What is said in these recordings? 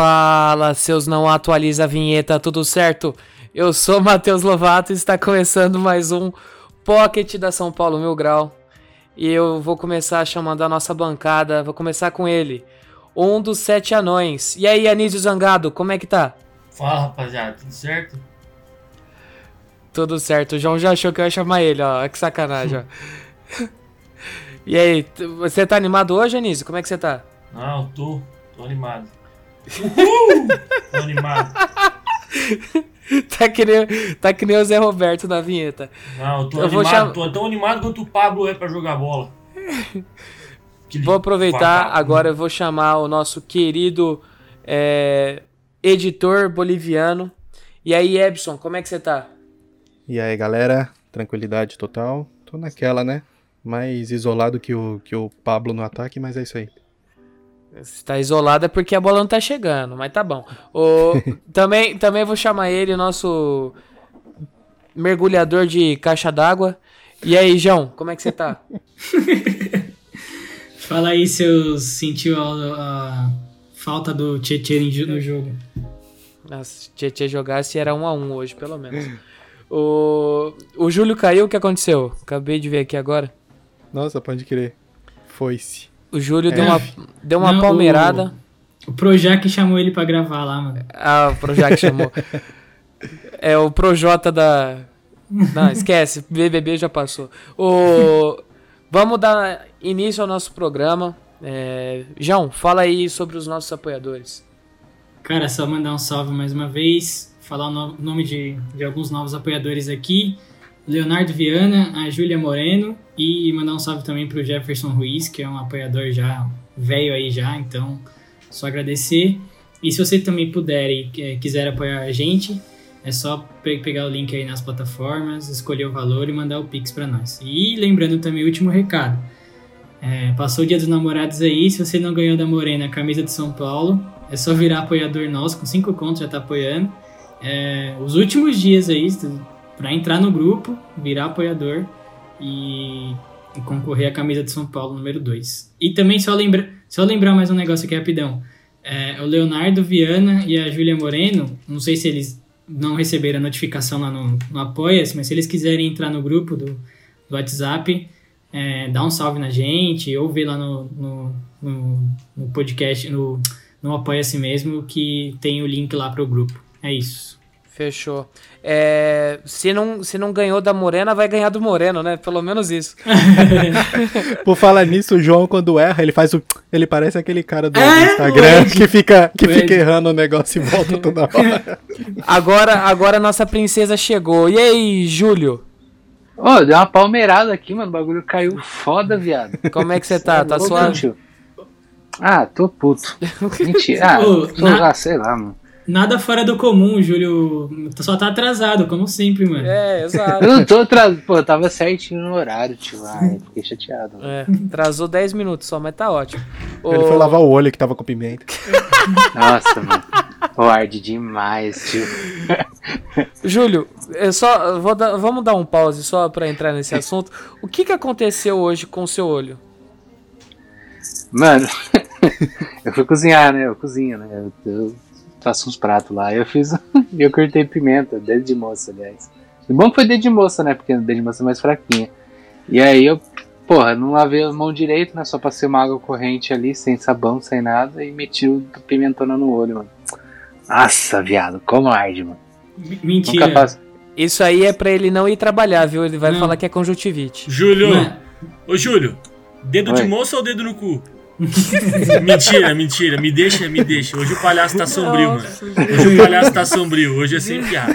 Fala, seus não atualiza a vinheta, tudo certo? Eu sou Matheus Lovato e está começando mais um Pocket da São Paulo Mil Grau. E eu vou começar chamando a nossa bancada, vou começar com ele, um dos sete anões. E aí, Anísio Zangado, como é que tá? Fala rapaziada, tudo certo? Tudo certo, o João já achou que eu ia chamar ele, ó, que sacanagem, ó. E aí, você tá animado hoje, Anísio? Como é que você tá? Não, eu tô, tô animado. Uhul! tô animado. Tá que nem, tá que nem o Zé Roberto na vinheta. Não, eu tô Eu vou animado, chamar- tô tão animado quanto o Pablo é pra jogar bola. Aquele Vou aproveitar vacaco. agora, eu vou chamar o nosso querido é, editor boliviano. E aí, Ebson, como é que você tá? E aí, galera, tranquilidade total. Tô naquela, né? Mais isolado que o, que o Pablo no ataque, mas é isso aí. Você tá isolado é porque a bola não tá chegando, mas tá bom. O, também, também vou chamar ele, nosso mergulhador de caixa d'água. E aí, João, como é que você tá? Fala aí se eu sentiu a, a falta do Tietchan no jogo. Nossa, se Tietchan jogasse era um a um hoje, pelo menos. O, o Júlio caiu, o que aconteceu? Acabei de ver aqui agora. Nossa, pode crer. Foi-se. O Júlio É. deu uma, deu uma Não, palmeirada. O Projac chamou ele pra gravar lá, mano. Ah, o Projac chamou. É o Projota da. Não, esquece, BBB já passou. O... Vamos dar início ao nosso programa. É... João, fala aí sobre os nossos apoiadores. Cara, só mandar um salve mais uma vez, falar o no- nome de, de alguns novos apoiadores aqui. Leonardo Viana, a Júlia Moreno e mandar um salve também pro Jefferson Ruiz, que é um apoiador já velho aí já, então só agradecer. E se você também puder e quiser apoiar a gente, é só pe- pegar o link aí nas plataformas, escolher o valor e mandar o Pix pra nós. E lembrando também o último recado. É, passou o dia dos namorados aí, se você não ganhou da Morena a camisa de São Paulo, é só virar apoiador nosso, com 5 contos já tá apoiando. É, os últimos dias aí, para entrar no grupo, virar apoiador e, e concorrer à camisa de São Paulo número 2. E também só, lembra, só lembrar mais um negócio aqui rapidão. É, o Leonardo Viana e a Júlia Moreno, não sei se eles não receberam a notificação lá no, no Apoia-se, mas se eles quiserem entrar no grupo do, do WhatsApp, é, dá um salve na gente, ou vê lá no, no, no, no podcast, no, no Apoia-se mesmo, que tem o link lá pro grupo. É isso. Fechou. É, se, não, se não ganhou da Morena, vai ganhar do Moreno, né? Pelo menos isso. Por falar nisso, o João, quando erra, ele faz o. Ele parece aquele cara do É, Instagram que fica, que fica errando o negócio e volta toda hora. Agora, agora a nossa princesa chegou. E aí, Júlio? Ô, deu uma palmeirada aqui, mano. O bagulho caiu foda, viado. Como é que você tá? Tá Ô, suave? Ah, tô puto. Mentira. Ah, tô, ah, sei lá, mano. Nada fora do comum, Júlio só tá atrasado, como sempre, mano. É, exato. Eu não tô atrasado. Pô, eu tava certinho no horário, tio. Ai, fiquei chateado. mano. É, atrasou 10 minutos só, mas tá ótimo. Ele Ô, foi lavar o olho que tava com pimenta. Nossa, mano. Pô, arde demais, tio. Júlio, eu só eu vou dar- vamos dar um pause só pra entrar nesse assunto. O que que aconteceu hoje com o seu olho? Mano, eu fui cozinhar, né? Eu cozinho, né? Eu, eu faço uns pratos lá. Eu fiz. eu cortei pimenta, dedo de moça, aliás. E bom que foi dedo de moça, né? Porque o dedo de moça é mais fraquinha. E aí eu, porra, não lavei a mão direito, né? Só passei uma água corrente ali, sem sabão, sem nada, e meti o pimentona no olho, mano. Nossa, viado, como arde, mano. M- Mentira. Nunca faço. Isso aí é pra ele não ir trabalhar, viu? Ele vai Não. falar que é conjuntivite. Júlio! Mano, Ô, Júlio! Dedo Oi. de moça ou dedo no cu? mentira, mentira. Me deixa, me deixa. Hoje o palhaço tá sombrio, mano. Hoje o palhaço tá sombrio. Hoje é sem piada.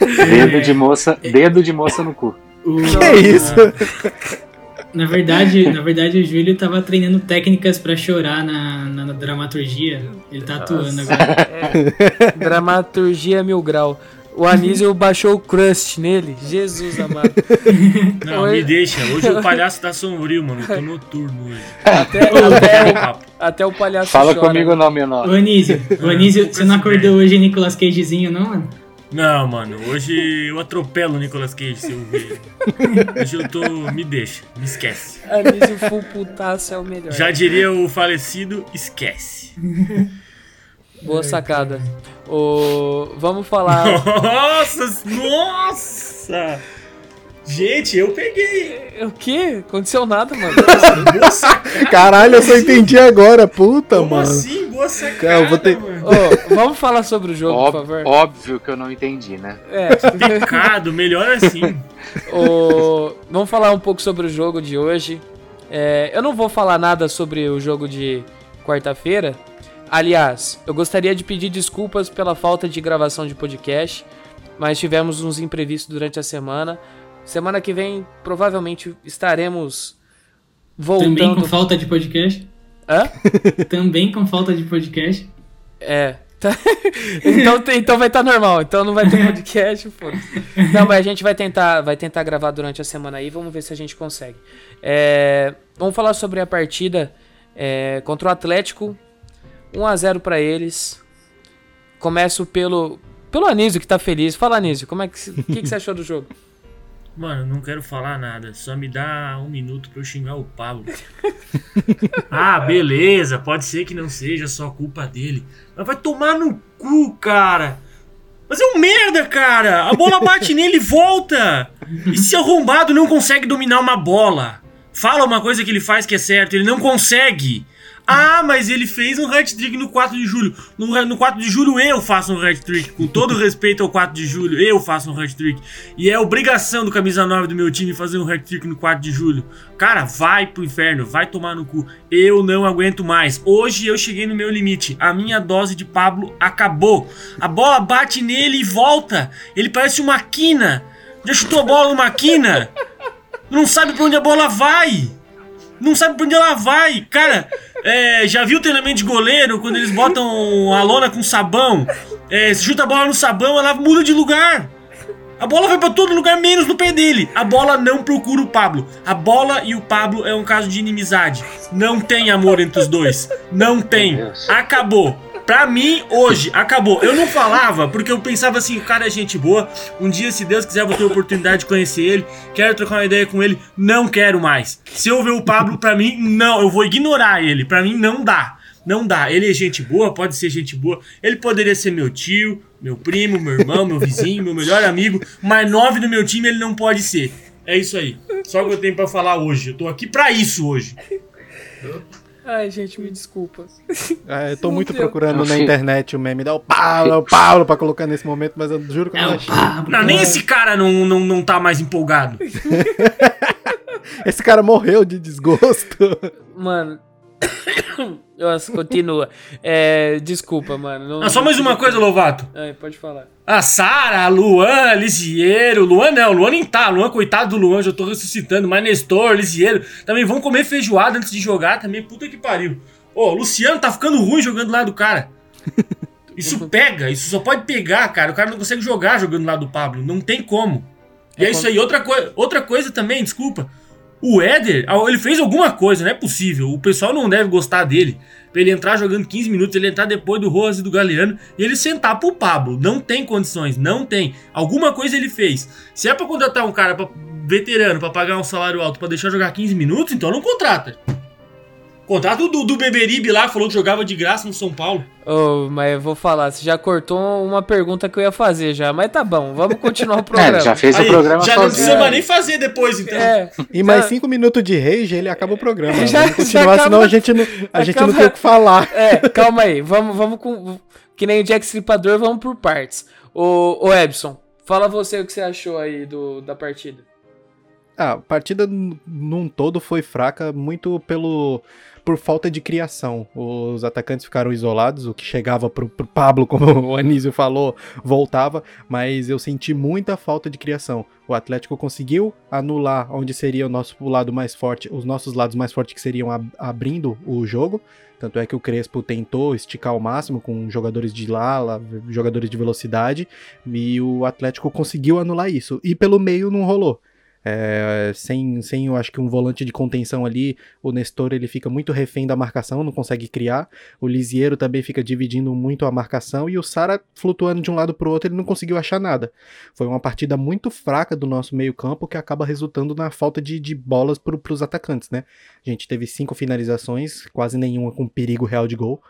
Dedo de moça, dedo de moça no cu. o, Que isso? Na verdade, na verdade, o Júlio tava treinando técnicas pra chorar na, na, na dramaturgia. Ele tá atuando agora. É, dramaturgia mil grau. O Anísio baixou o crust nele. Jesus amado. Não, Oi. me deixa. Hoje o palhaço tá sombrio, mano. Eu tô noturno hoje. Até, até, papo. até o palhaço Fala chora. comigo não, meu nome. Anísio, ô Anísio, você não acordou hoje Nicolas Cagezinho, não, mano? Não, mano. Hoje eu atropelo o Nicolas Cage se eu ver. Hoje eu tô. Me deixa. Me esquece. Anísio full putaço é o melhor. Já diria o falecido, esquece. Boa sacada. O... Vamos falar. Nossa! Nossa! Gente, eu peguei. o quê? Aconteceu nada, mano. Boa sacada. Caralho, eu só entendi agora, puta, Como mano. assim? Boa sacada, eu vou ter- mano. Ô, vamos falar sobre o jogo, por Ób- favor. óbvio que eu não entendi, né? É. Pecado, melhor assim. O- Vamos falar um pouco sobre o jogo de hoje. É, eu não vou falar nada sobre o jogo de quarta-feira. Aliás, eu gostaria de pedir desculpas pela falta de gravação de podcast, mas tivemos uns imprevistos durante a semana. Semana que vem, provavelmente, estaremos voltando. Também com falta de podcast? Hã? Também com falta de podcast? É. Tá- então, então vai estar normal. Então não vai ter podcast, foda-se. Não, mas a gente vai tentar, vai tentar gravar durante a semana aí. Vamos ver se a gente consegue. É, vamos falar sobre a partida é, contra o Atlético. 1 a 0 para eles. Começo pelo pelo Anísio que tá feliz. Fala Anísio, como é que o que, que você achou do jogo? Mano, não quero falar nada. Só me dá um minuto pra eu xingar o Pablo. ah, beleza. Pode ser que não seja só culpa dele. Mas vai tomar no cu, cara. Mas é um merda, cara. A bola bate nele e volta. E se arrombado não consegue dominar uma bola? Fala uma coisa que ele faz que é certo. Ele não consegue. Ah, mas ele fez um hat-trick no 4 de julho. No, no 4 de julho eu faço um hat-trick. Com todo respeito ao 4 de julho, eu faço um hat-trick. E é obrigação do camisa 9 do meu time fazer um hat-trick no 4 de julho. Cara, vai pro inferno, vai tomar no cu. Eu não aguento mais. Hoje eu cheguei no meu limite. A minha dose de Pablo acabou. A bola bate nele e volta. Ele parece uma quina. Já chutou a bola numa quina? Não sabe pra onde a bola vai. Não sabe pra onde ela vai. Cara, é, já viu o treinamento de goleiro quando eles botam a lona com sabão? É, se chuta a bola no sabão, ela muda de lugar. A bola vai pra todo lugar menos no pé dele. A bola não procura o Pablo. A bola e o Pablo é um caso de inimizade. Não tem amor entre os dois. Não tem. Acabou. Pra mim, hoje, acabou. Eu não falava porque eu pensava assim, o cara é gente boa. Um dia, se Deus quiser, eu vou ter a oportunidade de conhecer ele. Quero trocar uma ideia com ele. Não quero mais. Se eu ver o Pablo, pra mim, não. Eu vou ignorar ele. Pra mim, não dá. Não dá. Ele é gente boa, pode ser gente boa. Ele poderia ser meu tio, meu primo, meu irmão, meu vizinho, meu melhor amigo. Mas nove do meu time ele não pode ser. É isso aí. Só o que eu tenho pra falar hoje. Eu tô aqui pra isso hoje. Ai, gente, me desculpa. É, eu tô muito procurando na internet o meme da o Paulo, é o Paulo pra colocar nesse momento, mas eu juro que eu É não o achei. Não, nem esse cara não, não, não tá mais empolgado. Esse cara morreu de desgosto. Mano. Nossa, continua. É, desculpa, mano. Não, Ah, só mais uma coisa, Lovato. Ai, pode falar. A Sara, a Luan, Lisieiro, Luan não, Luan nem tá, Luan, coitado do Luan, já tô ressuscitando, mas Nestor, Lisieiro, também vão comer feijoada antes de jogar também, puta que pariu. Ô, Luciano tá ficando ruim jogando lá do cara. Isso pega, isso só pode pegar, cara, o cara não consegue jogar jogando lá do Pablo, não tem como. E é, É isso aí, outra, coi outra coisa também, desculpa, o Éder, ah, ele fez alguma coisa, não é possível, o pessoal não deve gostar dele. Pra ele entrar jogando 15 minutos, ele entrar depois do Rojas e do Galeano e ele sentar pro Pablo. Não tem condições, não tem. Alguma coisa ele fez. Se é pra contratar um cara pra, veterano pra pagar um salário alto pra deixar jogar 15 minutos, então não contrata. Contrata o do, do Beberibe lá, falou que jogava de graça no São Paulo. Ô, mas eu vou falar, você já cortou uma pergunta que eu ia fazer já, mas tá bom, vamos continuar o programa. É, já fez Aí, o programa já não sozinho. precisa mais nem fazer depois, então. É, E mais Já- cinco minutos de rage, ele acaba o programa. Já- Vamos já continuar, acaba- senão a gente não, a gente não tem o que falar. é, calma aí, vamos, vamos com. Que nem o Jack Stripador, vamos por partes. Ô, ô Ebson, fala você o que você achou aí do, da partida. Ah, a partida num todo foi fraca muito pelo por falta de criação. Os atacantes ficaram isolados, o que chegava pro, pro Pablo, como o Anísio falou, voltava, mas eu senti muita falta de criação. O Atlético conseguiu anular onde seria o nosso o lado mais forte, os nossos lados mais fortes que seriam ab- abrindo o jogo. Tanto é que o Crespo tentou esticar ao máximo com jogadores de lala, jogadores de velocidade, e o Atlético conseguiu anular isso. E pelo meio não rolou. É, sem, sem, eu acho que um volante de contenção ali, o Nestor ele fica muito refém da marcação, não consegue criar. O Lisiero também fica dividindo muito a marcação e o Sara flutuando de um lado para o outro, ele não conseguiu achar nada. Foi uma partida muito fraca do nosso meio-campo que acaba resultando na falta de, de bolas para os atacantes, né? A gente teve cinco finalizações, quase nenhuma com perigo real de gol.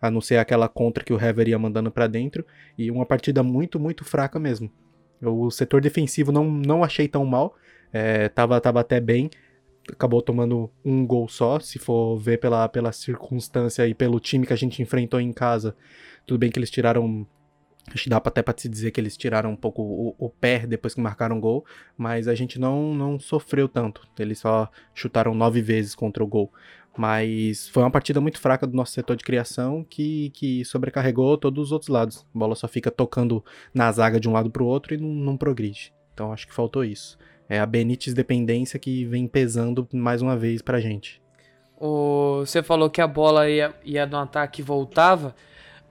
A não ser aquela contra que o Hever ia mandando para dentro. E uma partida muito, muito fraca mesmo. O setor defensivo não, não achei tão mal. É, tava, tava até bem. Acabou tomando um gol só. Se for ver pela, pela circunstância e pelo time que a gente enfrentou em casa. Tudo bem que eles tiraram. Acho que dá até pra se dizer que eles tiraram um pouco o, o pé depois que marcaram o gol. Mas a gente não, não sofreu tanto. Eles só chutaram nove vezes contra o gol. Mas foi uma partida muito fraca do nosso setor de criação que, que sobrecarregou todos os outros lados. A bola só fica tocando na zaga de um lado pro outro e não, não progride. Então acho que faltou isso. É a Benítez dependência que vem pesando mais uma vez pra gente. O, você falou que a bola ia, ia no ataque e voltava.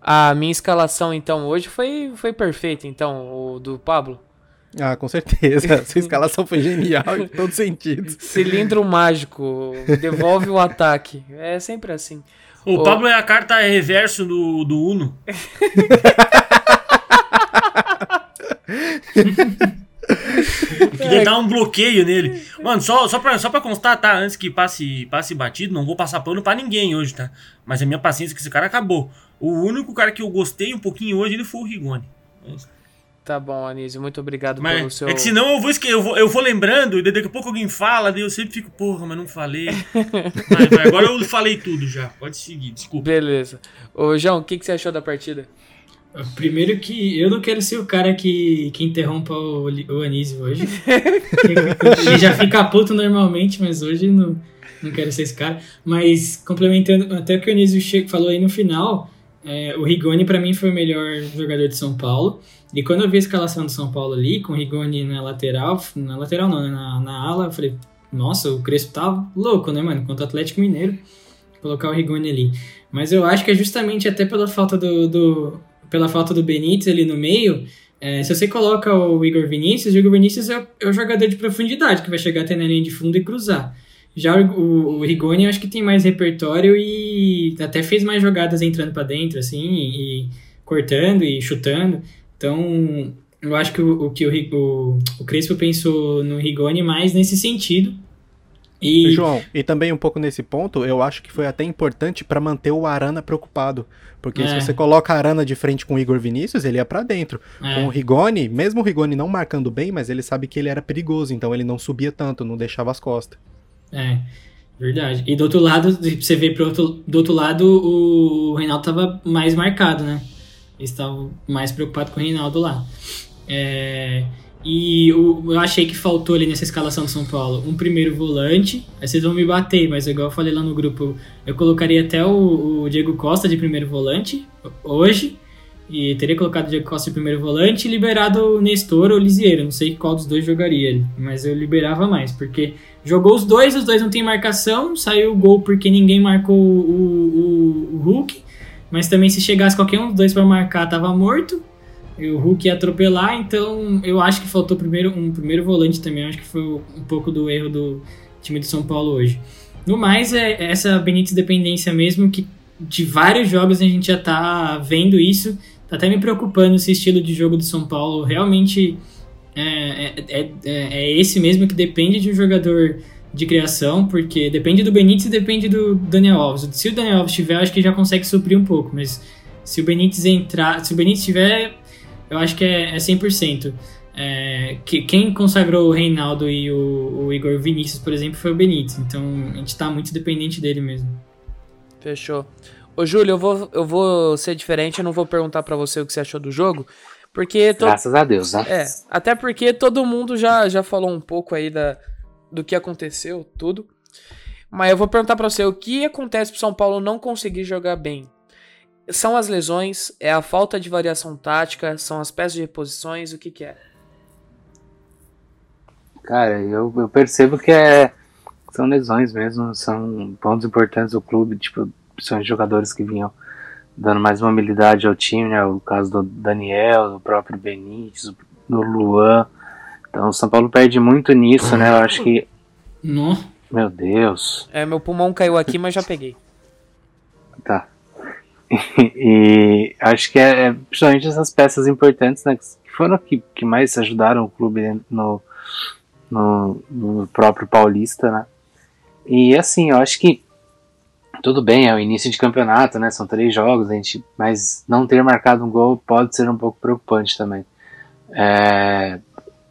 A minha escalação, então, hoje foi, foi perfeita, então, o do Pablo. Ah, com certeza. Sua escalação foi genial em todos os sentidos. Cilindro mágico, devolve o ataque. É sempre assim. O Ô. Pablo é a carta reverso do, do Uno. Queria dar um bloqueio nele. Mano, só, só, pra, só pra constar, tá? Antes que passe, passe batido, não vou passar pano pra ninguém hoje, tá? Mas a minha paciência com esse cara acabou. O único cara que eu gostei um pouquinho hoje, ele foi o Rigoni. Tá bom, Anísio, muito obrigado pelo Mas seu. é que senão eu vou eu vou, eu vou lembrando, e daqui a pouco alguém fala, daí eu sempre fico, porra, mas não falei. Vai, vai, agora eu falei tudo já. Pode seguir, desculpa. Beleza. Ô, João, o que, que você achou da partida? Primeiro que eu não quero ser o cara que, que interrompa o, o Anísio hoje. Ele já fica puto normalmente, mas hoje não, não quero ser esse cara. Mas complementando até o que o Anísio falou aí no final, é, o Rigoni pra mim foi o melhor jogador de São Paulo. E quando eu vi a escalação do São Paulo ali, com o Rigoni na lateral, na lateral não, né, na, na ala, eu falei, nossa, o Crespo tá louco, né, mano? Contra o Atlético Mineiro, colocar o Rigoni ali. Mas eu acho que é justamente até pela falta do, do pela falta do Benítez ali no meio, é, se você coloca o Igor Vinícius, o Igor Vinícius é, é o jogador de profundidade, que vai chegar até na linha de fundo e cruzar. Já o, o, Rigoni, acho que tem mais repertório e até fez mais jogadas entrando pra dentro, assim, e, e cortando e chutando. Então, eu acho que o, o que o, o, o Crespo pensou no Rigoni mais nesse sentido. E, João, e também um pouco nesse ponto, eu acho que foi até importante pra manter o Arana preocupado. Porque É. se você coloca a Arana de frente com o Igor Vinícius, ele ia pra dentro. é, Com o Rigoni, mesmo o Rigoni não marcando bem, mas ele sabe que ele era perigoso, então ele não subia tanto, não deixava as costas. É, verdade. E do outro lado, você vê pro outro, do outro lado, o Reinaldo tava mais marcado, né? Eles estavam mais preocupados com o Reinaldo lá. É, e o- eu achei que faltou ali nessa escalação do São Paulo um primeiro volante. Aí vocês vão me bater, mas igual eu falei lá no grupo, eu colocaria até o, o Diego Costa de primeiro volante hoje. E teria colocado o Diego Costa de primeiro volante e liberado o Nestor ou o Lisieiro. Não sei qual dos dois jogaria mas eu liberava mais, porque Jogou os dois, os dois não tem marcação, saiu o gol porque ninguém marcou o, o, o Hulk, mas também se chegasse qualquer um dos dois para marcar, tava morto, e o Hulk ia atropelar, então eu acho que faltou primeiro, um primeiro volante também, acho que foi um pouco do erro do time do São Paulo hoje. No mais, é essa Benítez dependência mesmo, que de vários jogos a gente já tá vendo isso, tá até me preocupando se o estilo de jogo do São Paulo realmente é, é, é, é esse mesmo que depende de um jogador de criação, porque depende do Benítez e depende do Daniel Alves. Se o Daniel Alves tiver, acho que já consegue suprir um pouco, mas se o Benítez entrar, se o Benítez tiver, eu acho que é, é 100%. É, que, quem consagrou o Reinaldo e o, o Igor Vinícius, por exemplo, foi o Benítez, então a gente tá muito dependente dele mesmo. Fechou. Ô, Júlio, eu vou, eu vou ser diferente, eu não vou perguntar pra você o que você achou do jogo, porque... to- Graças a Deus, né? É, até porque todo mundo já, já falou um pouco aí da, do que aconteceu, tudo. Mas eu vou perguntar para você, o que acontece pro São Paulo não conseguir jogar bem? São as lesões, é a falta de variação tática, são as peças de reposições, o que que é? Cara, eu, eu percebo que é, são lesões mesmo, são pontos importantes do clube, tipo, são jogadores que vinham dando mais mobilidade ao time, né? O caso do Daniel, do próprio Benítez, do Luan. Então o São Paulo perde muito nisso, né? Eu acho que. Não. Meu Deus. É, meu pulmão caiu aqui, mas já peguei. Tá. e acho que é, é, principalmente essas peças importantes, né? Que foram que, que mais ajudaram o clube no, no, no próprio Paulista, né? E assim, eu acho que tudo bem, é o início de campeonato, né? São três jogos, a gente, mas não ter marcado um gol pode ser um pouco preocupante também. É,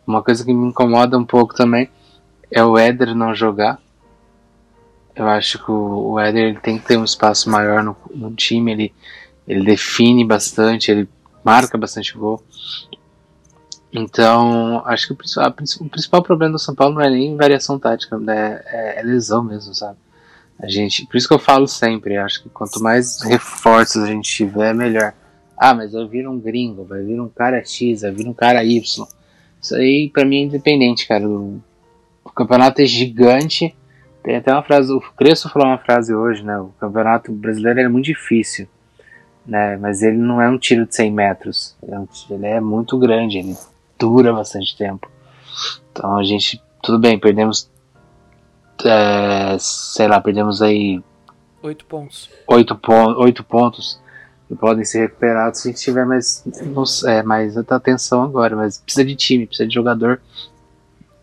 uma coisa que me incomoda um pouco também é o Éder não jogar. Eu acho que o, o Éder tem que ter um espaço maior no, no time, ele, ele define bastante, ele marca bastante gol. Então, acho que o principal, o principal problema do São Paulo não é nem variação tática, né? é, é lesão mesmo, sabe? A gente, por isso que eu falo sempre, acho que quanto mais reforços a gente tiver, melhor. Ah, mas vai vir um gringo, vai vir um cara X, vai vir um cara Y. Isso aí pra mim é independente, cara. O campeonato é gigante. Tem até uma frase, o Crespo falou uma frase hoje, né? O campeonato brasileiro é muito difícil, né? Mas ele não é um tiro de 100 metros. Ele é muito grande, ele dura bastante tempo. Então a gente, tudo bem, perdemos é, sei lá, perdemos aí oito pontos. Oito, pon oito pontos que podem ser recuperados se a gente tiver mais, é, mais atenção agora, mas precisa de time, precisa de jogador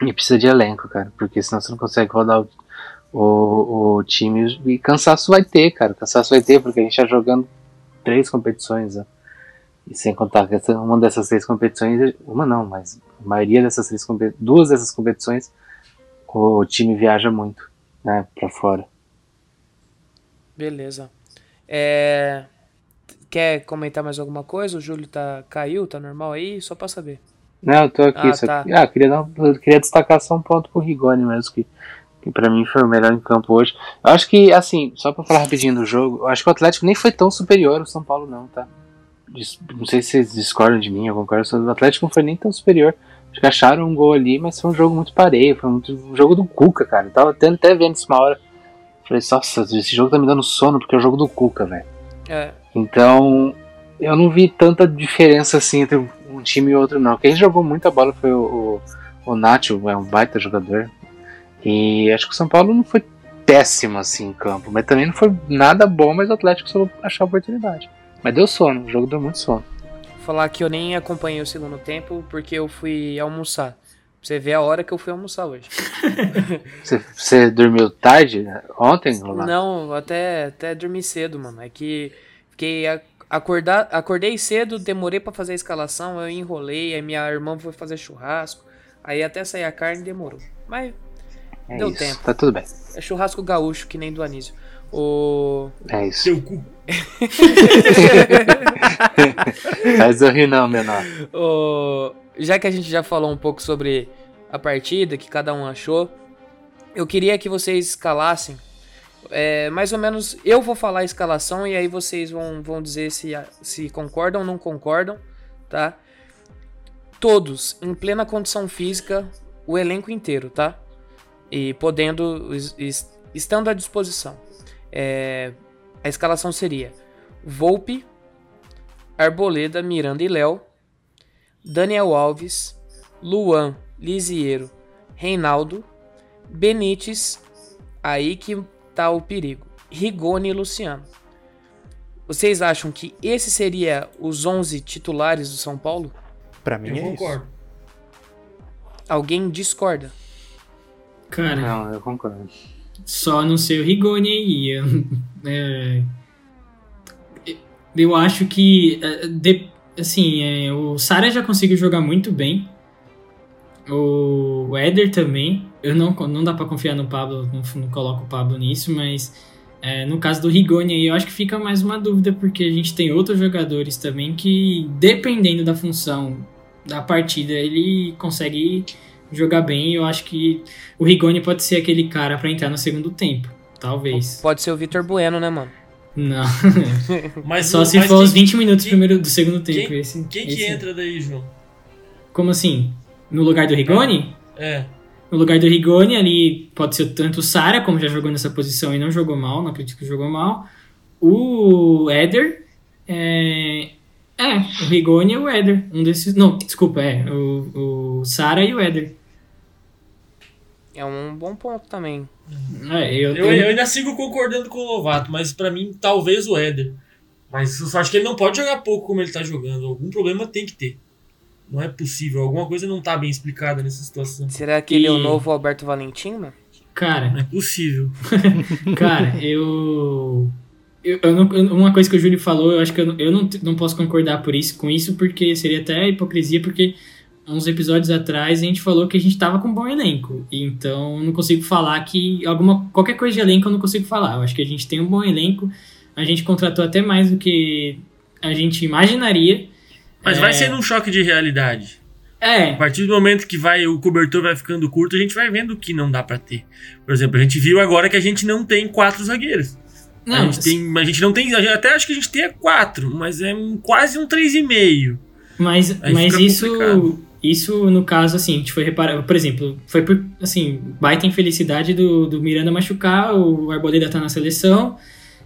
e precisa de elenco, cara, porque senão você não consegue rodar o, o, o time e cansaço vai ter, cara, cansaço vai ter porque a gente tá jogando três competições, né? E sem contar que uma dessas três competições, uma não, mas a maioria dessas três duas dessas competições o time viaja muito, né, para fora. Beleza. É... Quer comentar mais alguma coisa? O Júlio tá caiu, tá normal aí? Só para saber. Não, eu tô aqui. Ah, só... tá. ah queria, dar, queria destacar só um ponto pro Rigoni mesmo, que, que para mim foi o melhor em campo hoje. Eu acho que, assim, só pra falar rapidinho do jogo, eu acho que o Atlético nem foi tão superior ao São Paulo, não, tá? Não sei se vocês discordam de mim, eu concordo. O Atlético não foi nem tão superior. Acho que acharam um gol ali, mas foi um jogo muito pareio. Foi muito, um jogo do Cuca, cara. Eu tava tendo, até vendo isso uma hora. Falei, nossa, esse jogo tá me dando sono porque é o jogo do Cuca, velho. É. Então, eu não vi tanta diferença assim entre um time e outro, não. Quem jogou muita bola foi o, o, o Nacho, é um baita jogador. E acho que o São Paulo não foi péssimo assim em campo, mas também não foi nada bom, mas o Atlético soube achar a oportunidade. Mas deu sono, o jogo deu muito sono falar que eu nem acompanhei o segundo tempo porque eu fui almoçar. Pra você ver a hora que eu fui almoçar hoje. você, você, dormiu tarde ontem, Rolando? Não, até, até dormi cedo, mano. É que fiquei acordar, acordei cedo, demorei para fazer a escalação, eu enrolei, aí minha irmã foi fazer churrasco, aí até sair a carne demorou. Mas é deu isso, tempo. Tá tudo bem. É churrasco gaúcho, que nem do Anísio. O... É isso. Seu cu. Faz eu rir não, menor. O... Já que a gente já falou um pouco sobre a partida, que cada um achou, eu queria que vocês escalassem. É, mais ou menos, eu vou falar a escalação e aí vocês vão, vão dizer se, se concordam ou não concordam, tá? Todos em plena condição física, o elenco inteiro, tá? E podendo, estando à disposição. É, a escalação seria Volpe, Arboleda, Miranda e Léo, Daniel Alves, Luan, Lisiero, Reinaldo, Benítez, aí que tá o perigo, Rigoni e Luciano. Vocês acham que esse seria os 11 titulares do São Paulo? Para mim eu é concordo. Isso. Alguém discorda? Cara, não, eu concordo. Só não sei o Rigoni aí. Eu, é, eu acho que. É, de, assim, é, o Sara já conseguiu jogar muito bem. O Éder também. Eu não, não dá para confiar no Pablo, não, não, coloco o Pablo nisso, mas é, no caso do Rigoni aí, eu acho que fica mais uma dúvida, porque a gente tem outros jogadores também que, dependendo da função da partida, ele consegue jogar bem. Eu acho que o Rigoni pode ser aquele cara pra entrar no segundo tempo. Talvez. Pode ser o Vitor Bueno, né, mano? Não. Mas Só o- se mas for quem- os 20 minutos quem- primeiro do segundo tempo. quem- esse, Quem que esse- entra daí, João? Como assim? No lugar do Rigoni? É. No lugar do Rigoni, ali pode ser tanto o Sara, como já jogou nessa posição e não jogou mal, não acredito que jogou mal. O Éder. É, é o Rigoni e o Éder. Um desses. Não, desculpa, é. O, o Sara e o Éder. É um bom ponto também. É, eu, Eu, eu ainda sigo concordando com o Lovato, mas pra mim, talvez o Éder. Mas eu só acho que ele não pode jogar pouco como ele tá jogando. Algum problema tem que ter. Não é possível. Alguma coisa não tá bem explicada nessa situação. Será que ele é o E- novo Alberto Valentim, mano? Cara, Não é possível. Cara, eu. Eu, eu não- uma coisa que o Júlio falou, eu acho que eu, não- eu não, não posso concordar por isso, com isso, porque seria até hipocrisia, porque uns episódios atrás a gente falou que a gente tava com um bom elenco. Então não consigo falar que. alguma Qualquer coisa de elenco eu não consigo falar. Eu acho que a gente tem um bom elenco. A gente contratou até mais do que a gente imaginaria. Mas É. vai ser um choque de realidade. A É, partir do momento que vai o cobertor vai ficando curto, a gente vai vendo o que não dá pra ter. Por exemplo, a gente viu agora que a gente não tem quatro zagueiros. A, não, gente tem, a gente não tem. a gente Até acho que a gente tem quatro, mas é um- quase um 3,5. Mas, Aí mas isso, complicado. isso, no caso, assim, a gente foi reparar, por exemplo, foi por, assim, baita infelicidade do, do Miranda machucar, o Arboleda tá na seleção.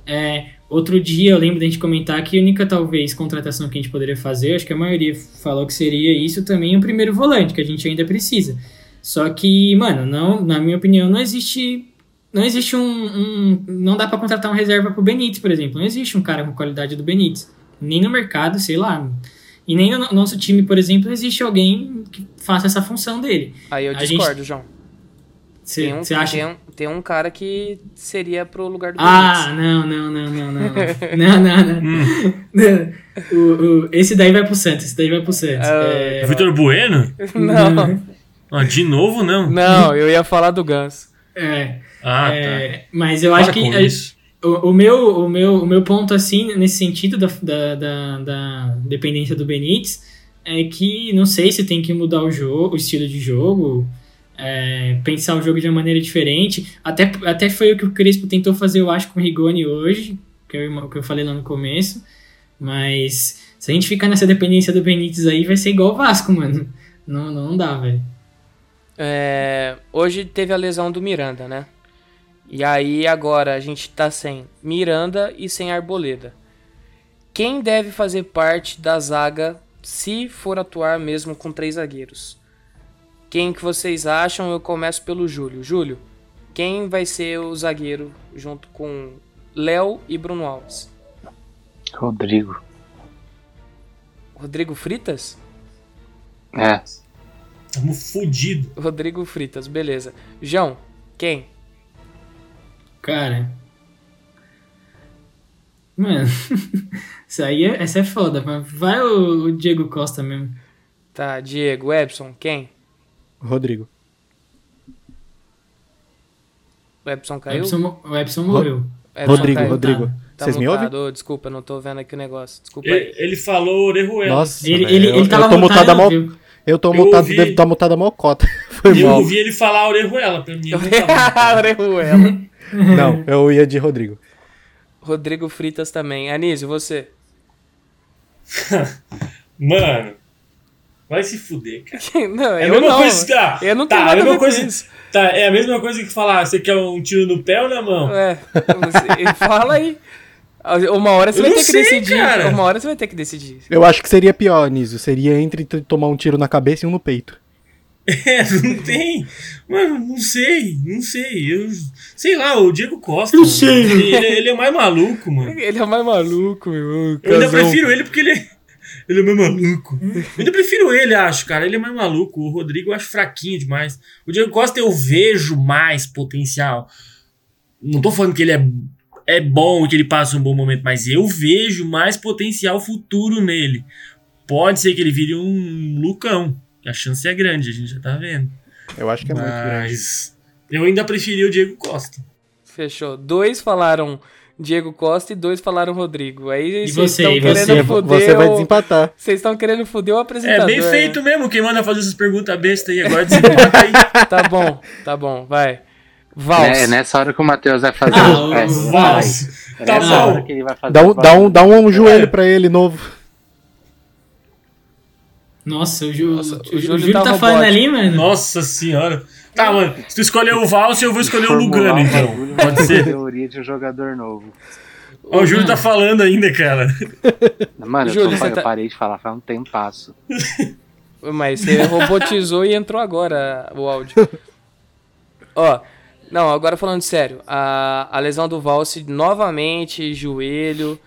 É, outro dia eu lembro da gente comentar que a única, talvez, contratação que a gente poderia fazer, acho que a maioria falou que seria isso também, o primeiro volante, que a gente ainda precisa. Só que, mano, não, na minha opinião, não existe. Não existe um. um- não dá pra contratar um reserva pro Benítez, por exemplo. Não existe um cara com qualidade do Benítez. Nem no mercado, sei lá. E nem no no- nosso time, por exemplo, existe alguém que faça essa função dele. Aí eu A gente- discordo, João. Você Tem um, acha? tem, um, tem um cara que seria pro lugar do Ah, não, não, não, não, não. Não, não, não. Não. O, o- esse daí vai pro Santos, esse daí vai pro Santos. Ah, É, Vitor Bueno? Benítez. Não, Ah, de novo, não. não, eu ia falar do Ganso. é, Ah, tá. é, mas eu Para acho que a- isso. o, o meu, o, meu, o meu ponto, assim, nesse sentido da, da, da, da dependência do Benítez, é que não sei se tem que mudar o jogo, o estilo de jogo, é, pensar o jogo de uma maneira diferente. Até, até foi o que o Crespo tentou fazer, eu acho, com o Rigoni hoje, que eu, que eu falei lá no começo. Mas se a gente ficar nessa dependência do Benítez aí, vai ser igual o Vasco, mano. Não, não dá, velho. É, hoje teve a lesão do Miranda, né? E aí agora a gente tá sem Miranda e sem Arboleda. Quem deve fazer parte da zaga se for atuar mesmo com três zagueiros? Quem que vocês acham? Eu começo pelo Júlio. Júlio, quem vai ser o zagueiro junto com Léo e Bruno Alves? Rodrigo. Rodrigo Fritas? É. Tamo fudido. Rodrigo Fritas, beleza. João, quem? Cara. Mano, isso aí é, essa é foda, mas vai o, o Diego Costa mesmo. Tá, Diego, Epson, quem? Rodrigo. O Epson O caiu? Epson, mo- o Epson morreu. Epson Rodrigo, caiu. Rodrigo. Tá Vocês me ouvem? Desculpa, não tô vendo aqui o negócio. Desculpa Ele, aí. ele falou Orejuela. Nossa, Ele, ele, eu, ele tava eu tô mutado, mó, viu? Eu tô Eu mutado, ouvi- devo estar mutado a mocota. Foi Eu mal. ouvi ele falar Orejuela pra mim. Orejuela. Não, eu ia de Rodrigo. Rodrigo Fritas também. Anísio, você? Mano, vai se fuder, cara. não, É a eu mesma não. coisa que tá. Eu não tá, tenho é nada a a mesma coisa. Tá, é a mesma coisa que falar, você quer um tiro no pé ou na mão? É, você- fala aí. Uma hora você Eu vai ter que sei, decidir. cara. Uma hora você vai ter que decidir. Eu acho que seria pior, Nísio. Seria entre tomar um tiro na cabeça e um no peito. É, não tem. Mano, não sei, não sei. Eu, sei lá, o Diego Costa. Eu mano, sei. Ele, ele é mais maluco, mano. Ele é mais maluco, meu. Eu ainda prefiro ele porque ele é, ele é mais maluco. Eu ainda prefiro ele, acho, cara. Ele é mais maluco. O Rodrigo eu acho fraquinho demais. O Diego Costa eu vejo mais potencial. Não tô falando que ele é, é bom e que ele passa um bom momento, mas eu vejo mais potencial futuro nele. Pode ser que ele vire um Lucão. A chance é grande, a gente já tá vendo. Eu acho que é muito grande. Mas eu ainda preferi o Diego Costa. Fechou. Dois falaram Diego Costa e dois falaram Rodrigo. Aí E vocês você? estão E querendo Você, fuder. você vai desempatar. Vocês estão querendo fuder o É apresentador. bem feito mesmo. Quem manda fazer essas perguntas bestas aí agora desempata aí. Tá bom, tá bom, vai. Vals. É, é nessa hora que o Matheus vai fazer Ah, o é, Vals. É Tá bom. hora que ele vai fazer Dá um, dá um, dá um joelho É. pra ele novo. Nossa, o, Ju, Nossa, o, o Ju- o Júlio Júlio tá tá, falando robótico. ali, mano. Nossa senhora. Tá, mano. Se tu escolher o Valse, eu vou escolher o formular Lugano, um então. Pode ser. teoria de um jogador novo. Ó, o Júlio tá falando ainda, cara. Mano, eu, Júlio, tô, você eu tá- parei de falar faz um tempasso. Mas você robotizou e entrou agora o áudio. Ó, não, agora falando sério. A, a lesão do Valse, novamente, joelho,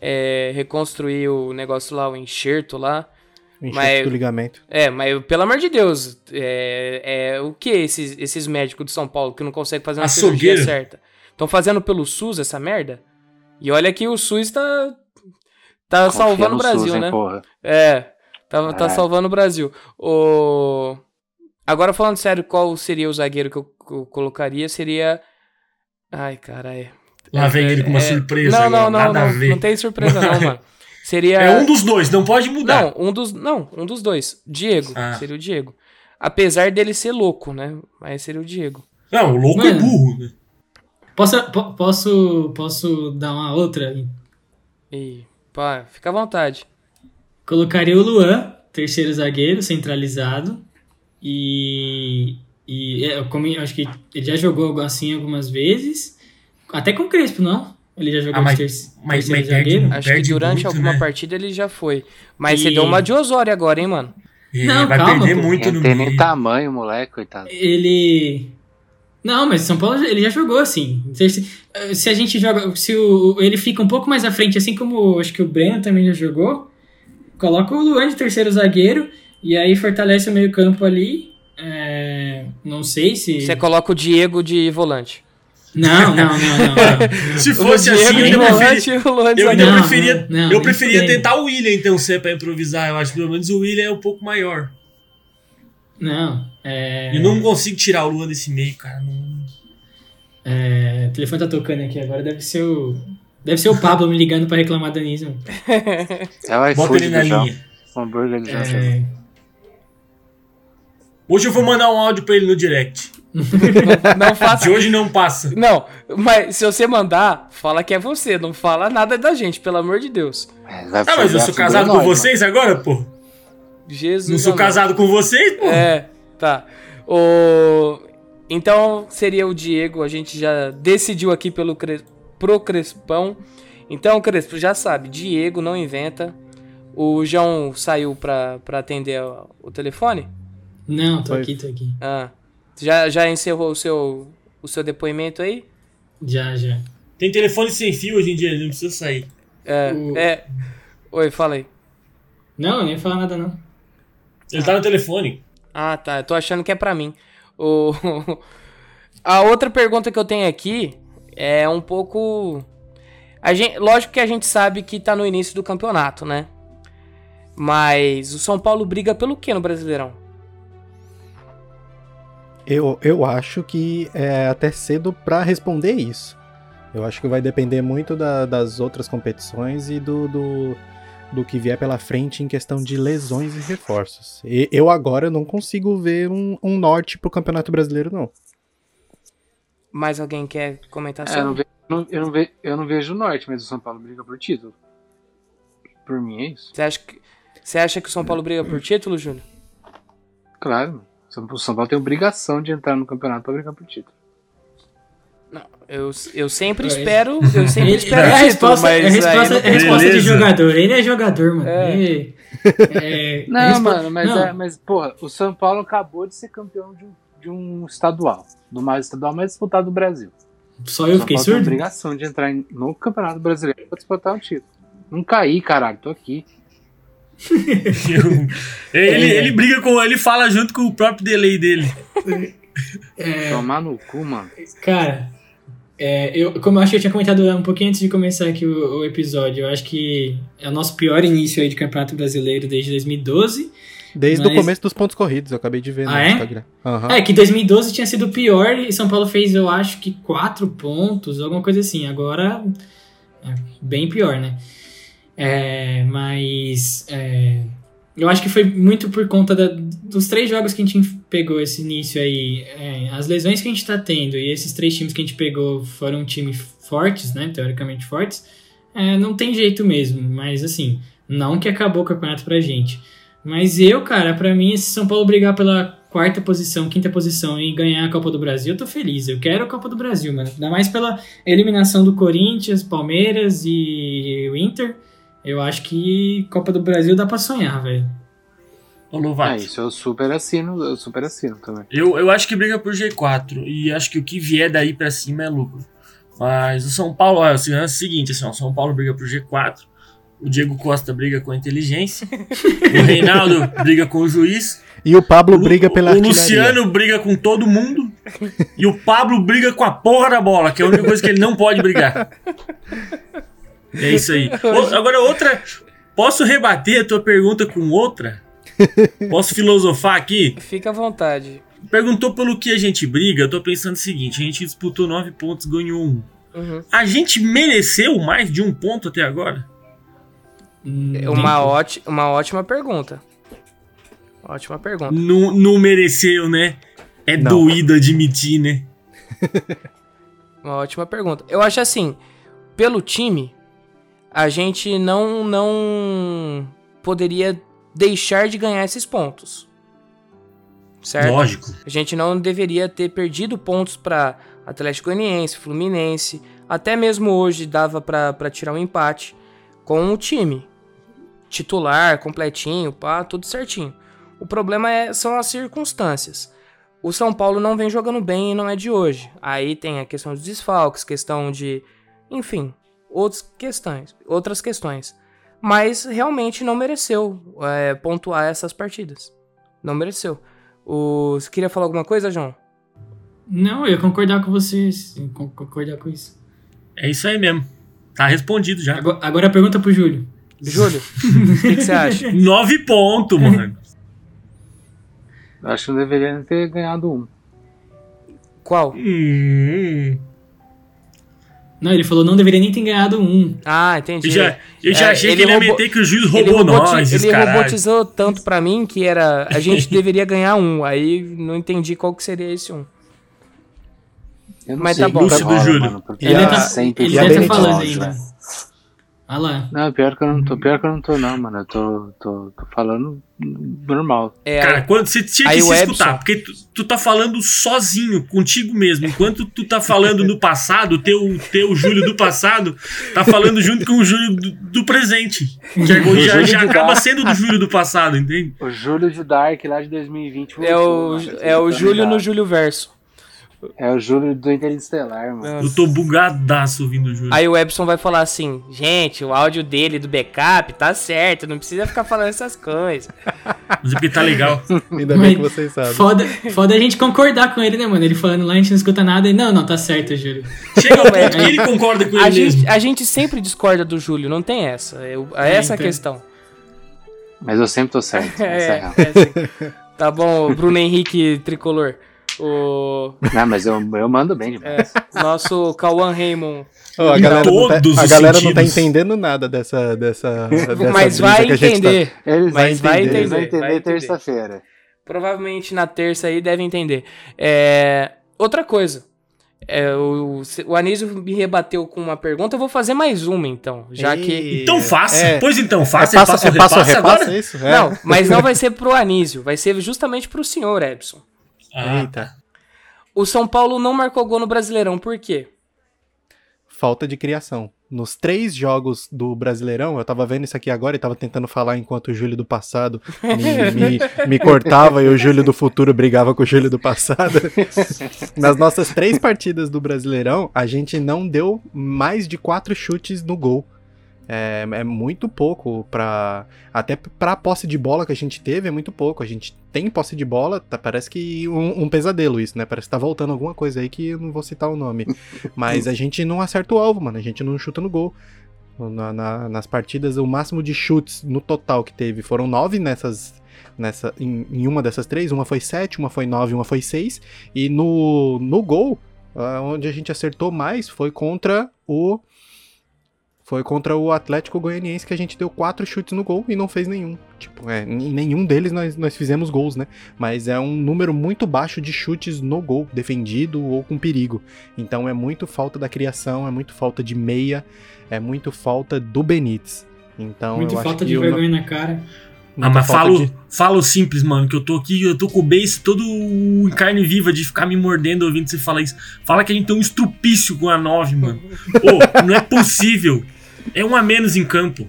é, reconstruir o negócio lá, o enxerto lá. Enxerto Mas- do ligamento. É, mas pelo amor de Deus, é, é o que esses, esses médicos de São Paulo que não conseguem fazer uma cirurgia Açougueiro. certa? Estão fazendo pelo SUS essa merda? E olha que o SUS tá, tá Confia salvando o Brasil, SUS, hein, né? porra. É, tá, tá É. salvando o Brasil. O... Agora falando sério, qual seria o zagueiro que eu, que eu colocaria? Seria. Ai, caralho. Lá vem ele com uma É, surpresa. Não, não, não, não. ver. Não tem surpresa, não, mano. Seria. É um dos dois, não pode mudar. Não, um dos. Não, um dos dois. Diego. Ah. Seria o Diego. Apesar dele ser louco, né? Mas seria o Diego. Não, o louco é Mano. burro. né? Posso, po- posso, posso dar uma outra? E. Pá, fica à vontade. Colocaria o Luan, terceiro zagueiro, centralizado. E. E é, como eu acho que ele já jogou algo assim algumas vezes. Até com o Crespo, não? Ele já jogou Ah, mas- de ter- mas- terceiro mas perde- zagueiro? Acho Perde que durante muito, alguma né? partida ele já foi. Mas E- você deu uma de Osório agora, hein, mano? É, Não, vai calma, perder pô. muito Não no tem nem meio. tamanho, moleque, coitado. Ele. Não, mas São Paulo ele já jogou assim. Se, se- se a gente joga. Se o, ele fica um pouco mais à frente, assim como acho que o Breno também já jogou, coloca o Luan de terceiro zagueiro e aí fortalece o meio-campo ali. É, não sei se. Você coloca o Diego de volante. Não, não, não, não. Se fosse o assim, Diego eu preferia, eu ainda preferia, não, não, eu preferia tentar o William, então, se é pra improvisar. Eu acho que pelo menos o William é um pouco maior. Não. É, E não consigo tirar o Luan desse meio, cara. Não... é, o telefone tá tocando aqui agora, deve ser o. Deve ser o Pablo me ligando pra reclamar da Anísio. É o Bota iFood ele na linha. Hambúrguer. É, Hoje eu vou mandar um áudio pra ele no direct. Não faça. De hoje não passa. Não, mas se você mandar, fala que é você, não fala nada da gente, pelo amor de Deus. É, vai Ah, mas eu sou a casado com nós, vocês agora, pô? Jesus. Não sou amado. casado com vocês, pô? É, tá. O... Então seria o Diego, a gente já decidiu aqui pelo Cres... pro Crespão. Então, Crespo, já sabe, Diego não inventa. O João saiu pra, pra atender o, o telefone? Não, tô Foi. aqui, tô aqui. Ah. Já, já encerrou o seu, o seu depoimento aí? Já, já. Tem telefone sem fio hoje em dia, não precisa sair. É. O- é... Oi, fala aí. Não, eu nem falar nada não. Ele tá no telefone. Ah, tá. Eu tô achando que é pra mim. O... A outra pergunta que eu tenho aqui é um pouco. A gente... Lógico que a gente sabe que tá no início do campeonato, né? Mas o São Paulo briga pelo que no Brasileirão? Eu, eu acho que é até cedo pra responder isso. Eu acho que vai depender muito da- das outras competições e do, do, do que vier pela frente em questão de lesões e reforços. E- eu agora não consigo ver um, um norte pro Campeonato Brasileiro, não. Mais alguém quer comentar É, eu, não sobre? vejo, não- eu, não ve- eu não vejo o norte, mas o São Paulo briga por título. Por mim é isso. Você acha que... Você acha que o São Paulo briga por título, Júnior? Claro. O São Paulo tem obrigação de entrar no campeonato pra brigar por título. Não, eu, eu sempre É. espero. Eu sempre Ele- espero é a título, resposta, mas é a resposta, aí é a resposta de jogador. Ele é jogador, mano. É. Ele- é, Não, respo- mano, mas, não, É, mas, porra, o São Paulo acabou de ser campeão de um, de um estadual. Do mais estadual mais disputado do Brasil. Só eu fiquei Paulo tem surdo? obrigação de entrar em- no Campeonato Brasileiro pra disputar um título. Não caí, caralho, tô aqui. ele, É. ele briga com. Ele fala junto com o próprio delay dele. É, Tomar no cu, mano. Cara, é, eu, como eu acho que eu tinha comentado um pouquinho antes de começar aqui o, o episódio, eu acho que é o nosso pior início aí de Campeonato Brasileiro desde 2012. Desde Mas- o começo dos pontos corridos, eu acabei de ver no Ah, é? Instagram. Aham. É, que 2012 tinha sido pior e São Paulo fez, eu acho que 4 pontos, alguma coisa assim. Agora é bem pior, né? É, mas é, eu acho que foi muito por conta da- dos três jogos que a gente pegou esse início aí. é, as lesões que a gente tá tendo e esses três times que a gente pegou foram times fortes, né? Teoricamente fortes. É, não tem jeito mesmo, mas assim, não que acabou o campeonato pra gente. Mas eu, cara, pra mim, se São Paulo brigar pela quarta posição, quinta posição e ganhar a Copa do Brasil, eu tô feliz. Eu quero a Copa do Brasil, mano. Ainda mais pela eliminação do Corinthians, Palmeiras e o Inter. Eu acho que Copa do Brasil dá pra sonhar, velho. Ô, É, Lovato. isso eu super assino, eu super assino também. Eu, eu acho que briga por G4 e acho que o que vier daí pra cima é lucro. Mas o São Paulo, ó, assim, é o seguinte, assim, ó, o São Paulo briga por G4, o Diego Costa briga com a inteligência, o Reinaldo briga com o juiz, E o Pablo briga pela o artilharia. Luciano briga com todo mundo e o Pablo briga com a porra da bola, que é a única coisa que ele não pode brigar. É isso aí. O- agora outra, posso rebater a tua pergunta com outra? Posso filosofar aqui? Fica à vontade. Perguntou pelo que a gente briga, eu tô pensando o seguinte: a gente disputou nove pontos, ganhou um. Uhum. A gente mereceu mais de um ponto até agora? É uma, óti uma ótima pergunta. Ótima pergunta. Não, não mereceu, né? É Não. doído admitir, né? Uma ótima pergunta. Eu acho assim, pelo time, a gente não não poderia deixar de ganhar esses pontos. Certo? Lógico. A gente não deveria ter perdido pontos para Atlético Goianiense, Fluminense, até mesmo hoje dava pra tirar um empate com o time titular, completinho, pá, tudo certinho. O problema é, são as circunstâncias. O São Paulo não vem jogando bem e não é de hoje. Aí tem a questão dos desfalques, questão de, enfim, outras questões, outras questões. Mas realmente não mereceu é, pontuar essas partidas. Não mereceu. O... Você queria falar alguma coisa, João? Não, eu ia concordar com vocês. concordar com isso. É isso aí mesmo. Tá respondido já. Agora, agora a pergunta pro Júlio. Júlio, o que, que você acha? Nove pontos, mano. Eu acho que não deveria ter ganhado um. Qual? Hum. Não, ele falou não deveria nem ter ganhado um. Ah, entendi. Eu já, eu já É, achei ele que ele ia roubou- meter que o juiz Ele, roubou roboti- nós, ele caralho. robotizou tanto pra mim que era. A gente deveria ganhar um. Aí não entendi qual que seria esse um. Eu não Mas sei tá bom. que Lúcido rola, Júlio. mano, Ele eu tá- sempre ele deve tá nervoso, falando ainda. Lá. Não, pior que eu não tô, pior que eu não tô não, mano. Eu tô, tô, tô falando normal. É, Cara, quando você tinha que se o escutar, porque tu, tu tá falando sozinho, contigo mesmo. Enquanto tu tá falando no passado, o teu, teu Júlio do passado tá falando junto com o Júlio do, do presente. Que agora já, já de acaba sendo do Júlio do passado, entende? O Júlio de Dark lá de 2020 é o, mano. é o Júlio no. Júlio Verso. É o Júlio do Interestelar, mano. Eu tô bugadaço ouvindo o Júlio. Aí o Epson vai falar assim: gente, o áudio dele do backup tá certo, não precisa ficar falando essas coisas. Mas é porque tá legal. Ainda bem Mas que vocês sabem. Foda, foda a gente concordar com ele, né, mano? Ele falando lá, a gente não escuta nada e não, não, tá certo, Júlio. Chega ao ponto que ele concorda com A ele mesmo. gente, a gente sempre discorda do Júlio, não tem essa. Eu, é essa a então. questão. Mas eu sempre tô certo. é a É, é assim. Tá bom, Bruno Henrique Tricolor. O Não, mas eu, eu mando bem demais. é, nosso Cauã Raymond. Ó, a galera, não tá, a galera não tá entendendo nada dessa, dessa, dessa Mas vai que tá- entender. Eles, Mas vai eles vão entender, entender vai entender. terça-feira. Provavelmente na terça aí deve entender. É, outra coisa. É, o, o Anísio me rebateu com uma pergunta, eu vou fazer mais uma então. Já que. Ei, Então faça. É. Pois então, É faça, é passa ou repassa repassa, agora. é isso? É. Não, mas não vai ser pro Anísio, vai ser justamente pro senhor, Edson. Ah, Eita. O São Paulo não marcou gol no Brasileirão, por quê? Falta de criação. Nos três jogos do Brasileirão, eu tava vendo isso aqui agora e tava tentando falar enquanto o Júlio do passado me, me, me cortava e o Júlio do futuro brigava com o Júlio do passado. Nas nossas três partidas do Brasileirão, a gente não deu mais de quatro chutes no gol. É, é muito pouco pra. Até pra posse de bola que a gente teve, é muito pouco. A gente tem posse de bola, tá- parece que um, um pesadelo isso, né? Parece que tá voltando alguma coisa aí que eu não vou citar o nome. Mas a gente não acerta o alvo, mano. A gente não chuta no gol. Na- na- nas partidas, o máximo de chutes no total que teve foram nove nessas, nessa, em, em uma dessas três. Uma foi 7, uma foi 9, uma foi 6. E no, no gol, ah, onde a gente acertou mais foi contra o. Foi contra o Atlético Goianiense que a gente deu quatro chutes no gol e não fez nenhum. Tipo, é, em nenhum deles nós, nós fizemos gols, né? Mas é um número muito baixo de chutes no gol, defendido ou com perigo. Então é muito falta da criação, é muito falta de meia, é muito falta do Benítez. Então, Muito falta de eu não- vergonha na cara. Ah, mas falo, de- falo simples, mano, que eu tô aqui, eu tô com o beijo todo em carne viva de ficar me mordendo ouvindo você falar isso. Fala que a gente tem um estrupício com a 9, mano. Ô, não é possível. É um a menos em campo.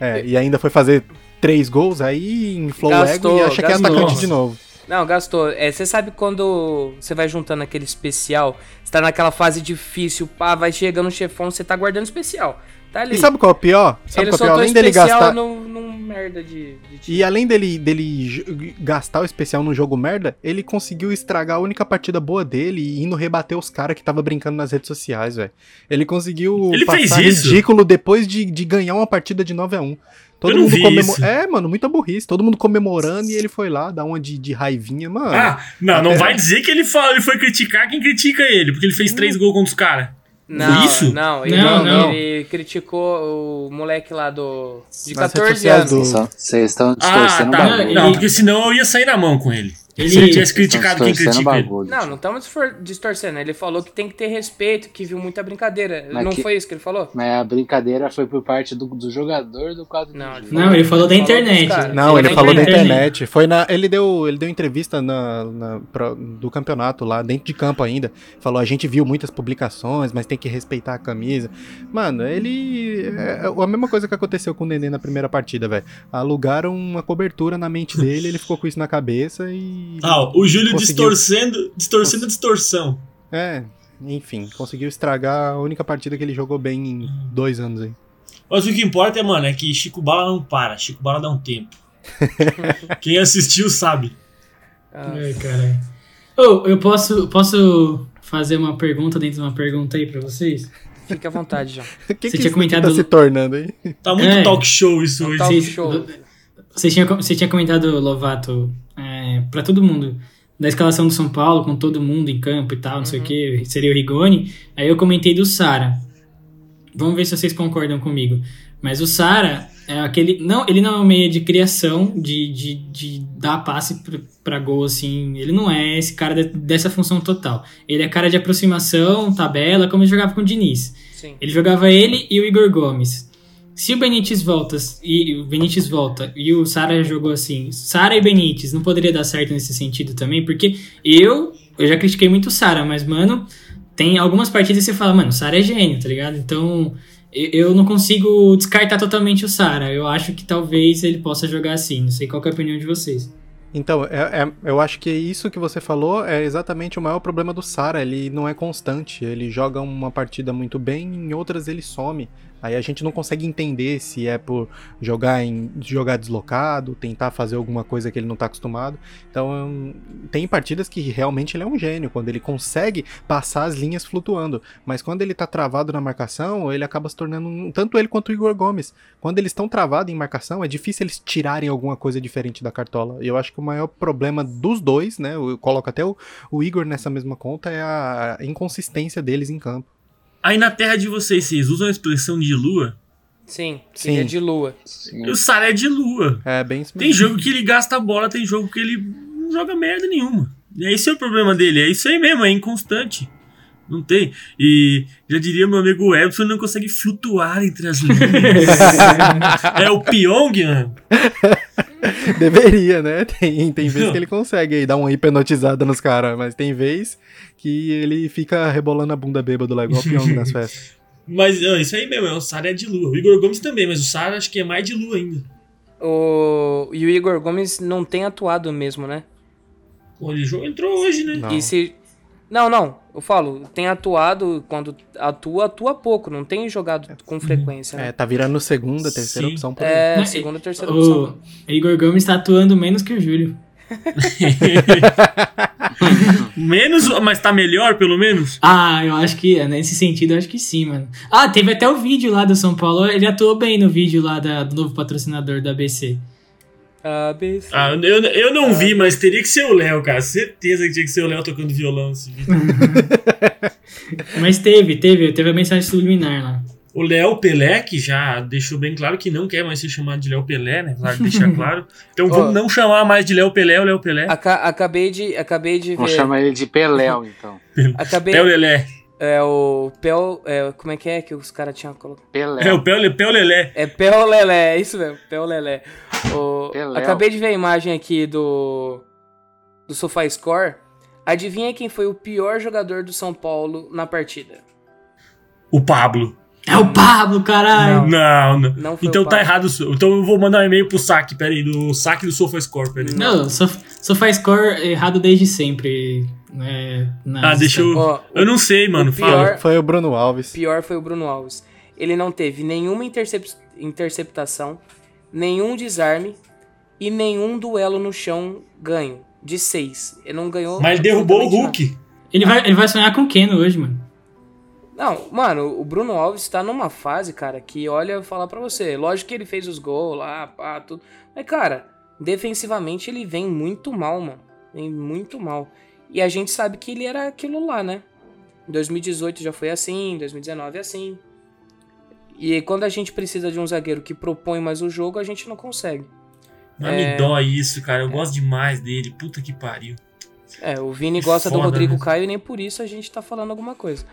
É, e ainda foi fazer três gols, aí o Gastou, ego e acha que é atacante Nossa. de novo. Não, gastou. É, você sabe quando você vai juntando aquele especial, você tá naquela fase difícil, pá, vai chegando o chefão, você tá guardando especial. Tá ali. E sabe qual é o pior? Sabe Ele qual é o pior? soltou Além dele especial gastar. num, num merda de, de. E além dele, dele gastar o especial num jogo merda, ele conseguiu estragar a única partida boa dele e indo rebater os caras que tava brincando nas redes sociais, velho. Ele conseguiu Ele fez passar isso? ridículo depois de, de ganhar uma partida de 9 a 1 Todo Eu não mundo vi comemorando. isso. É, mano, muita burrice. Todo mundo comemorando e ele foi lá dar uma de, de raivinha, mano. Ah, não, não É. vai dizer que ele, fala, ele foi criticar quem critica ele, porque ele fez três gols contra os caras. Não, isso? Não, ele, Não, não. ele criticou o moleque lá do. de Nas redes 14 sociais anos. Vocês estão Ah, distorcendo o tá. Não, porque senão eu ia sair na mão com ele. Ele- tivesse Vocês estão criticado quem critica ele. bagulho. Não, não estamos distorcendo. Ele falou que tem que ter respeito, que viu muita brincadeira. Mas não que- foi isso que ele falou? Mas a brincadeira foi por parte do, do jogador do quadro Não, do ele. Não, ele falou da internet. Não, ele Ele falou da na internet. Foi na, ele deu, ele deu entrevista na, na- pra- do campeonato lá, dentro de campo ainda. Falou: a gente viu muitas publicações, mas tem que respeitar a camisa. Mano, ele. É a mesma coisa que aconteceu com o Nenê na primeira partida, velho. Alugaram uma cobertura na mente dele, ele ficou com isso na cabeça e. Ah, o Júlio Conseguiu. distorcendo, distorcendo a distorção. É, enfim, conseguiu estragar a única partida que ele jogou bem em dois anos aí. Mas o que importa é, mano, é que Chico Bala não para. Chico Bala dá um tempo. Quem assistiu sabe. Ah, Ai, caralho. Ô, eu posso, posso fazer uma pergunta dentro de uma pergunta aí pra vocês? fique à vontade, João. O que, que Você tinha isso aqui comentado- tá se tornando aí? Tá muito É. talk show isso Um hoje. talk show. Você tinha, você tinha comentado, Lovato, é, pra todo mundo, da escalação do São Paulo, com todo mundo em campo e tal, não sei o que, seria o Rigoni. Aí eu comentei do Sara. Vamos ver se vocês concordam comigo. Mas o Sara é aquele. Não, ele não é um meia de criação, de, de, de dar passe pra, pra gol, assim. Ele não é esse cara de- dessa função total. Ele é cara de aproximação, tabela, como ele jogava com o Diniz. Sim. Ele jogava ele e o Igor Gomes. Se o Benítez volta e o Benítez volta e o Sara jogou assim, Sara e Benítez não poderia dar certo nesse sentido também, porque eu eu já critiquei muito o Sara, mas mano, tem algumas partidas que você fala, mano, o Sara é gênio, tá ligado? Então, eu, não consigo descartar totalmente o Sara. Eu acho que talvez ele possa jogar assim. Não sei qual é a opinião de vocês. Então, é- é- eu acho que isso que você falou é exatamente o maior problema do Sara. Ele não é constante. Ele joga uma partida muito bem, em outras ele some. Aí a gente não consegue entender se é por jogar em jogar deslocado, tentar fazer alguma coisa que ele não tá acostumado. Então, hum, tem partidas que realmente ele é um gênio, quando ele consegue passar as linhas flutuando. Mas quando ele tá travado na marcação, ele acaba se tornando um, tanto ele quanto o Igor Gomes. Quando eles estão travados em marcação, é difícil eles tirarem alguma coisa diferente da cartola. Eu acho que o maior problema dos dois, né? Eu coloco até o, o Igor nessa mesma conta, é a inconsistência deles em campo. Aí na terra de vocês, vocês usam a expressão de lua? Sim, Sim. seria de lua. Sim. E o Sara é de lua. É bem isso Tem jogo que ele gasta a bola, tem jogo que ele não joga merda nenhuma. E esse é o problema dele, é isso aí mesmo, é inconstante. Não tem. E já diria meu amigo Ebson, não consegue flutuar entre as linhas. é o Pyong, mano. Deveria, né? Tem, tem vez que ele consegue aí dar uma hipnotizada nos caras, mas tem vez que ele fica rebolando a bunda bêbado lá, igual o Pyong nas festas. Mas ó, isso aí mesmo, é, o Sara é de lua. O Igor Gomes também, mas o Sara acho que é mais de lua ainda. O... E o Igor Gomes não tem atuado mesmo, né? Ele entrou hoje, né? Não. E se. Não, não. Eu falo, tem atuado, quando atua, atua pouco, não tem jogado com frequência, É, né? tá virando segunda, terceira Sim. opção por aí. É, Não, segunda, terceira opção. O Igor Gomes tá atuando menos que o Júlio. Menos, mas tá melhor, pelo menos? Ah, eu acho que, nesse sentido, eu acho que sim, mano. Ah, teve até o vídeo lá do São Paulo, ele atuou bem no vídeo lá da- do novo patrocinador da ABC. ABC. Ah, eu, eu não vi, mas teria que ser o Léo, cara. Certeza que tinha que ser o Léo tocando violão nesse vídeo. Mas teve, teve, teve a mensagem subliminar lá. O Léo Pelé, que já deixou bem claro que não quer mais ser chamado de Léo Pelé, né? Claro, deixar claro. Então vamos Ó. não chamar mais de Léo Pelé ou Léo Pelé. Aca- acabei de, acabei de Vamos ver. chamar ele de Peléu, então. Acabei. Pé o Lelé. É o Pel. É, como é que é que os caras tinham colocado? É, Peléu. o Pé o Lelé. É Pel Lelé, é isso mesmo, Pel Lelé. O- Peléu. Acabei de ver a imagem aqui do. Do SofaScore. Adivinha quem foi o pior jogador do São Paulo na partida? O Pablo. É o Pablo, caralho! Não, não. Não foi então o tá errado. Então eu vou mandar um e-mail pro saque, peraí, do saque do SofaScore, peraí. Não, só, só faz score errado desde sempre. Né, Ah, deixa eu. Ó, Eu não sei, mano. o Fala. pior- Foi o Bruno Alves. pior foi o Bruno Alves. Ele não teve nenhuma intercep- interceptação, nenhum desarme e nenhum duelo no chão ganho. De seis. Ele não ganhou. Mas ele derrubou o Hulk. Ele vai, ele vai sonhar com o Keno hoje, mano. Não, mano, o Bruno Alves tá numa fase, cara, que olha, eu vou falar pra você. Lógico que ele fez os gols lá, pá, tudo. Mas, cara, defensivamente ele vem muito mal, mano. Vem muito mal. E a gente sabe que ele era aquilo lá, né? Em 2018 já foi assim, em 2019 é assim. E quando a gente precisa de um zagueiro que propõe mais o jogo, a gente não consegue. Mas É. me dói isso, cara. Eu gosto demais dele. Puta que pariu. É, o Vini gosta do Foda, Rodrigo né? Caio e nem por isso a gente tá falando alguma coisa.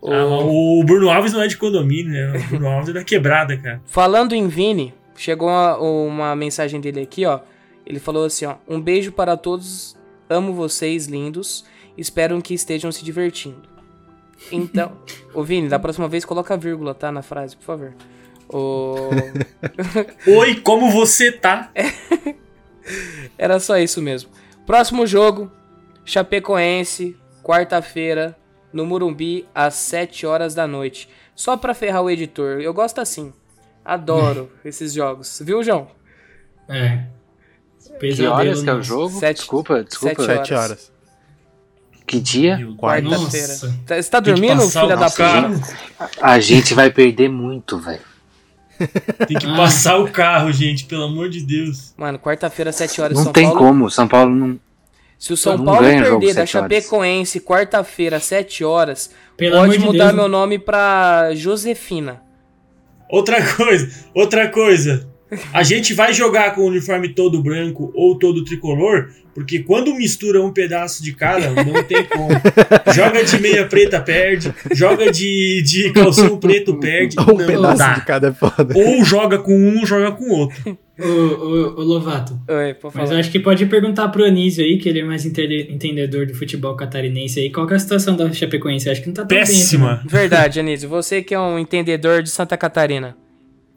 O- Ah, o Bruno Alves não é de condomínio, né? O Bruno Alves é da quebrada, cara. Falando em Vini, chegou uma, uma mensagem dele aqui, ó. Ele falou assim, ó: "Um beijo para todos, amo vocês, lindos. Espero que estejam se divertindo." Então, ô Vini, da próxima vez coloca vírgula, tá, na frase, por favor. O... Oi, como você tá? Era só isso mesmo. Próximo jogo, Chapecoense, quarta-feira, no Murumbi, às 7 horas da noite. Só pra ferrar o editor. Eu gosto assim. Adoro esses jogos. Viu, João? É. Que horas que é o jogo? Sete- desculpa, desculpa. sete Sete horas. Que dia? Quarta-feira. Tá- Você tá Tem dormindo, filha da puta? A gente vai perder muito, velho. Tem que Ah. passar o carro, gente, pelo amor de Deus. Mano, quarta-feira, 7 horas, Não São tem Paulo. como. São Paulo não. Se o São Paulo perder da. Chapecoense, quarta-feira, 7 horas, Pelo pode de mudar Deus, meu nome pra Josefina. Outra coisa, outra coisa. A gente vai jogar com o uniforme todo branco ou todo tricolor, porque quando mistura um pedaço de cada, não tem como. Joga de meia preta, perde. Joga de, de calção preto, perde. Um não pedaço dá. de cada é foda. Ou joga com um, joga com outro. Ô, ô, ô, Lovato. Oi, por Mas eu favor. acho que pode perguntar pro Anísio aí, que ele é mais entende- entendedor do futebol catarinense aí, qual que é a situação da Chapecoense? Eu acho que não tá tão bem. Péssima. Verdade, Anísio. Você que é um entendedor de Santa Catarina.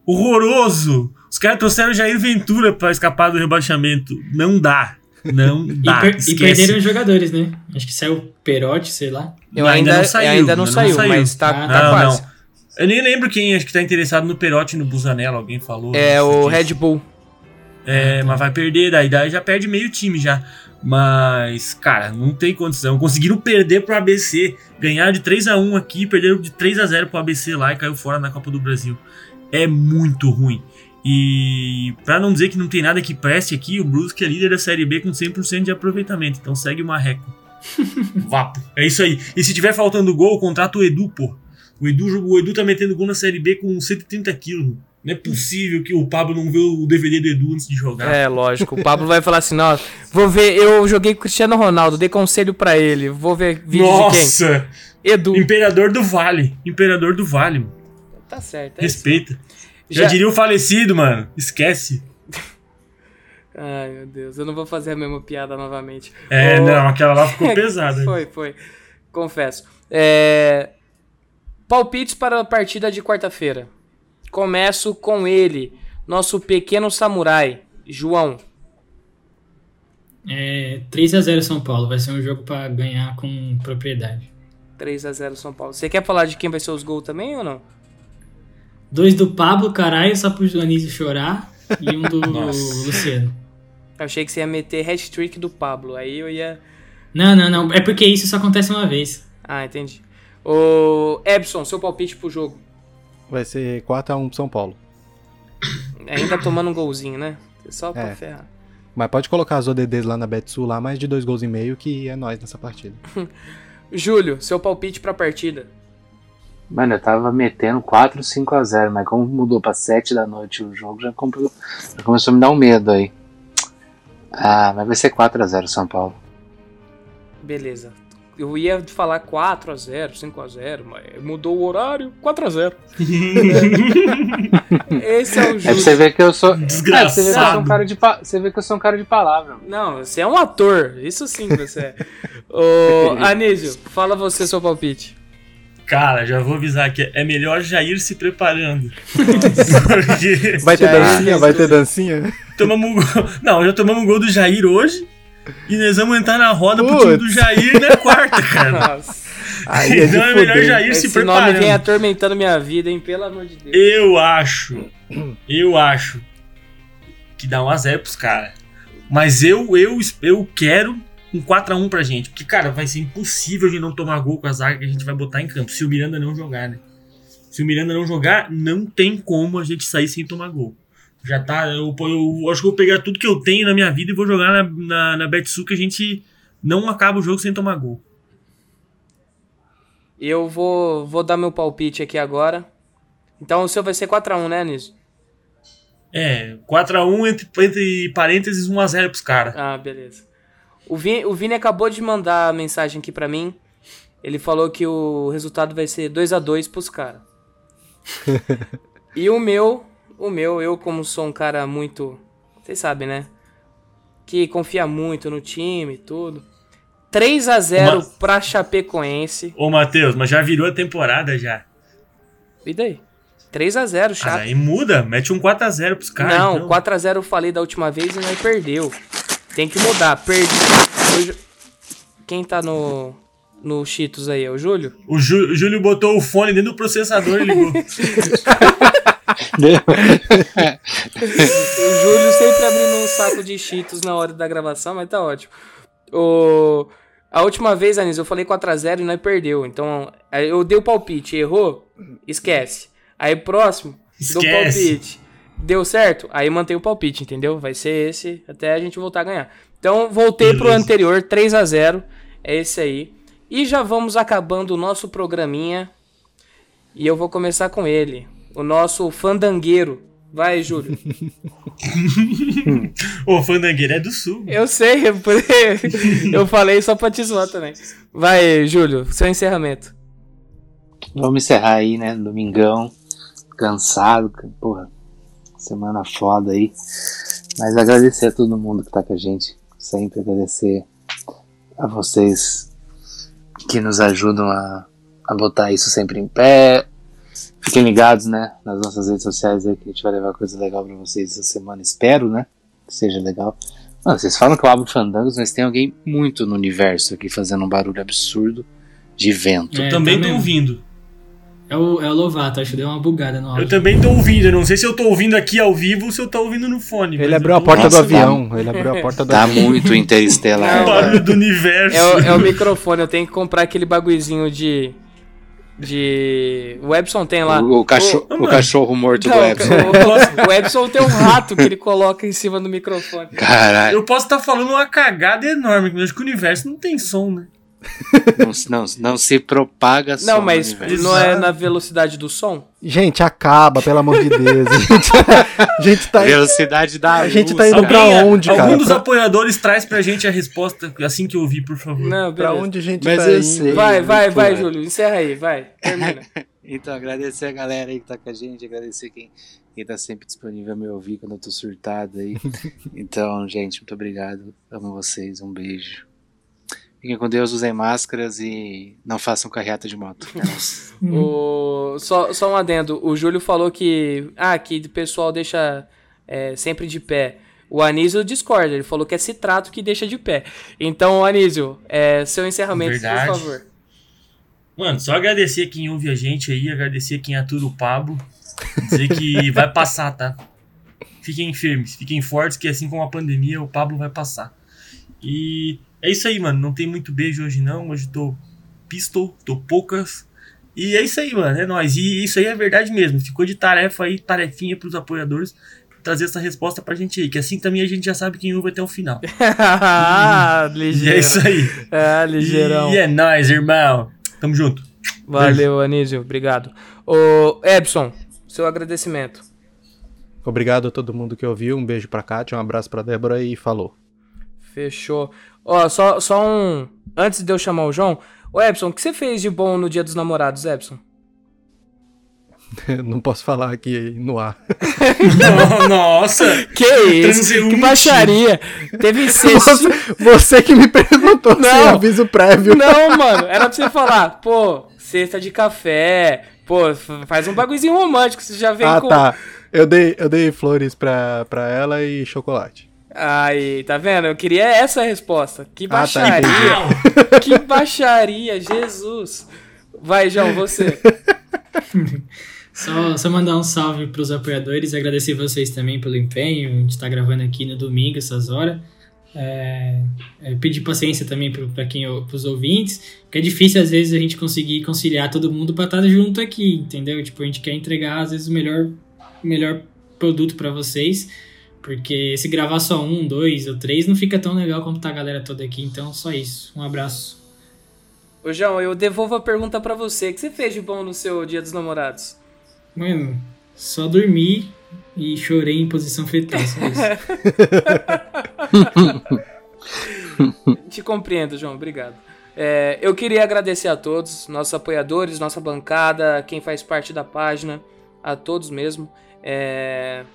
Horroroso. Os caras trouxeram Jair Ventura pra escapar do rebaixamento. Não dá. Não E, dá. per- e perderam os jogadores, né? Acho que saiu o Perotti, sei lá. Eu Não, ainda, ainda não saiu, ainda não ainda não saiu, saiu. mas tá, Ah, tá não, quase. não. Eu nem lembro quem acho que tá interessado no Perotti e no Busanello, alguém falou. É o. Red Bull. É, mas vai perder, daí, daí já perde meio time já. Mas, cara, não tem condição. Conseguiram perder pro ABC, ganhar de 3 a 1 aqui, perderam de 3 a 0 pro ABC lá e caiu fora na Copa do Brasil. É muito ruim. E pra não dizer que não tem nada que preste aqui, o Brusque é líder da Série B com 100% de aproveitamento. Então segue o Marreco. Vapo. É isso aí. E se tiver faltando gol, contrata o Edu, pô. O Edu, o Edu tá metendo gol na Série B com 130 quilos. Não é possível que o Pablo não vê o DVD do Edu antes de jogar. É, lógico. O Pablo vai falar assim: não, vou ver. Eu joguei com o Cristiano Ronaldo, dei conselho pra ele. Vou ver vídeo de Nossa! quem? Edu. Imperador do Vale. Imperador do Vale. mano. Tá certo. É isso. Respeita. Já... Já- diria o falecido, mano. Esquece. Ai, meu Deus. Eu não vou fazer a mesma piada novamente. É, Ô, não, aquela lá ficou pesada. Foi, foi. Confesso. É... Palpites para a partida de quarta-feira. Começo com ele, nosso pequeno samurai, João. É 3x0 São Paulo, vai ser um jogo pra ganhar com propriedade. 3 a 0 São Paulo. Você quer falar de quem vai ser os gols também ou não? Dois do Pablo, caralho, só pro Anísio chorar. E um do. Luciano. Eu achei que você ia meter hat-trick do Pablo. Aí eu ia. Não, não, não. É porque isso só acontece uma vez. Ah, entendi. O Ebson, seu palpite pro jogo. Vai ser 4x1 pro São Paulo. Ainda tomando um golzinho, né? Só pra É. ferrar. Mas pode colocar as ODDs lá na Betsu, lá mais de dois gols e meio, que é nós nessa partida. Júlio, seu palpite pra partida. Mano, eu tava metendo 4, 5 a 0 mas como mudou pra 7 da noite o jogo, já, comprou, já começou a me dar um medo aí. Ah, mas vai ser 4 a 0 São Paulo. Beleza. Eu ia falar 4x0, 5x0, mas mudou o horário, 4x0. Esse é o É pra Júlio. você ver que eu sou. É, pra você ver que eu sou um Desgraçado. cara de, pa... você vê que eu sou um cara de palavra. mano. Não, você é um ator. Isso sim você é. Ô, Anísio, fala você seu palpite. Cara, já vou avisar que é melhor já ir se preparando. Porque Vai ter é dancinha? Vai ter dancinha? tomamos um gol. Não, já tomamos um gol do Jair hoje. E nós vamos entrar na roda pro Putz. time do Jair na quarta, cara. Nossa, Aí é então é melhor fuder. já ir se esse nome vem atormentando minha vida, hein? Pelo amor de Deus. Eu acho. Eu acho. Que dá um a 0 pros caras. Mas eu, eu, eu quero um 4x1 pra gente. Porque, cara, vai ser impossível de não tomar gol com a zaga que a gente vai botar em campo. Se o Miranda não jogar, né? Se o Miranda não jogar, não tem como a gente sair sem tomar gol. Já tá. Eu, eu acho que eu vou pegar tudo que eu tenho na minha vida e vou jogar na, na, na Betsu que a gente não acaba o jogo sem tomar gol. Eu vou, vou dar meu palpite aqui agora. Então o seu vai ser 4x1, né, Anísio? É, 4x1 entre, entre parênteses 1x0 pros caras. Ah, beleza. O Vini, o Vini acabou de mandar a mensagem aqui pra mim. Ele falou que o resultado vai ser 2 a 2 pros caras. e o meu, o meu, eu como sou um cara muito, vocês sabem, né? Que confia muito no time e tudo. 3 a 0 Uma- pra Chapecoense. Ô, Matheus, mas já virou a temporada já. E daí? 3 a 0 Ah, Chape. aí muda, mete um 4x0 pros caras. Não, então. 4x0 eu falei da última vez e nós perdeu. Tem que mudar. Perdi. Hoje- Quem tá no. No Cheetos aí? É o Júlio? O, Jú- o Júlio botou o fone dentro do processador e ligou. O Júlio sempre abrindo um saco de Cheetos na hora da gravação, mas tá ótimo. O... A última vez, Anis, eu falei 4x0 e nós perdeu. Então, eu dei o palpite, errou? Esquece. Aí próximo, dou Esquece. palpite. Deu certo? Aí mantém o palpite, entendeu? Vai ser esse até a gente voltar a ganhar. Então, voltei pro Beleza. anterior, 3 a 0 É esse aí. E já vamos acabando o nosso programinha. E eu vou começar com ele. O nosso fandangueiro. Vai, Júlio. Ô, Fandangueira é do sul. Eu sei, eu- eu falei só pra te zoar também. Vai, Júlio, seu encerramento. Vamos encerrar aí, né? Domingão. Cansado. Porra. Semana foda aí. Mas agradecer a todo mundo que tá com a gente. Sempre agradecer a vocês que nos ajudam a, a botar isso sempre em pé. Fiquem ligados, né? Nas nossas redes sociais aí que a gente vai levar coisa legal pra vocês essa semana. Espero, né? Que seja legal. Mano, vocês falam que eu abro fandangos, mas tem alguém muito no universo aqui fazendo um barulho absurdo de vento. É, também tá tô ouvindo. É o, é o Lovato, acho que deu uma bugada no Eu áudio. também tô ouvindo. Eu não sei se eu tô ouvindo aqui ao vivo ou se eu tô ouvindo no fone. Ele abriu eu a porta Nossa, do tá- avião. Ele abriu a porta do Tá avião. muito interestelar. Ouvindo o barulho do universo. É o, é o microfone, eu tenho que comprar aquele bagulhozinho de. De. O Epson tem lá. O, o cachorro, o cachorro morto Não, do Epson. o, o Epson tem um rato que ele coloca em cima do microfone. Caralho. Eu posso estar falando uma cagada enorme, mas acho que o universo não tem som, né? Não, se- não, não se propaga só Não, mas não é na velocidade do som? Gente, acaba, pelo amor de Deus. A gente, a gente tá Velocidade da A gente luz, tá indo cara. pra onde, algum cara? dos Pra- apoiadores traz pra gente a resposta assim que eu ouvir, por favor. Não, Pra onde a gente Mas tá eu indo? sei. Vai, vai, vai, Pô, Júlio. Encerra aí, vai. Termina. Então, agradecer a galera aí que tá com a gente, agradecer quem, quem tá sempre disponível a me ouvir quando eu tô surtado aí. Então, gente, muito obrigado. Amo vocês, um beijo. Fiquem com Deus, usem máscaras e não façam carreata de moto. O, só, só um adendo. O Júlio falou que. Ah, que o pessoal deixa é, sempre de pé. O Anísio discorda. Ele falou que é citrato que deixa de pé. Então, Anísio, é, seu encerramento, Verdade. por favor. Mano, só agradecer quem ouve a gente aí, agradecer quem atura o Pablo. Dizer que vai passar, tá? Fiquem firmes, fiquem fortes, que assim como a pandemia, o Pablo vai passar. E é isso aí, mano. Não tem muito beijo hoje, não. Hoje tô pistol, tô poucas. E é isso aí, mano. É nóis. E isso aí é verdade mesmo. Ficou de tarefa aí, tarefinha pros apoiadores. trazer essa resposta pra gente aí, que assim também a gente já sabe quem ouve até o final. ah, E ligeiro. é isso aí. É, ligeirão. E é nóis, irmão. Tamo junto. Valeu, Anísio. Obrigado. Ô, Epson, seu agradecimento. Obrigado a todo mundo que ouviu. Um beijo pra Kátia, um abraço pra Débora e falou. Fechou. Ó, só, só um. Antes de eu chamar o João. Ô, Epson, o que você fez de bom no dia dos namorados, Epson? Não posso falar aqui no ar. Nossa! Que isso? Transeunte. Que baixaria. Teve sexto. Você, você que me perguntou sem Não. aviso prévio. Não, mano. Era pra você falar, pô, cesta de café. Pô, faz um bagulhozinho romântico. Você já vem Ah, com. tá. Eu dei, eu dei flores pra, pra ela e chocolate. Aí, tá vendo? Eu queria essa resposta. Que Ah, tá, baixaria. Que baixaria, Jesus. Vai, João, você. Só, só mandar um salve pros apoiadores, agradecer vocês também pelo empenho. A gente tá gravando aqui no domingo, essas horas. É, é, pedir paciência também pro, pra quem, pros ouvintes, porque é difícil às vezes a gente conseguir conciliar todo mundo pra estar junto aqui, entendeu? Tipo, a gente quer entregar às vezes o melhor, o melhor produto pra vocês, porque se gravar só um, dois ou três não fica tão legal como tá a galera toda aqui, então só isso. Um abraço. Ô, João, eu devolvo a pergunta pra você. O que você fez de bom no seu dia dos namorados? Mano, só dormi e chorei em posição fetal, só isso. Te compreendo, João. Obrigado. É, eu queria agradecer a todos, nossos apoiadores, nossa bancada, quem faz parte da página, a todos mesmo. É,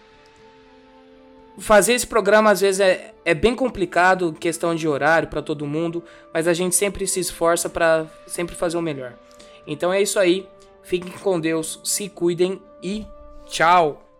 Fazer esse programa às vezes é, é bem complicado, questão de horário para todo mundo, mas a gente sempre se esforça para sempre fazer o melhor. Então é isso aí. Fiquem com Deus, se cuidem e tchau!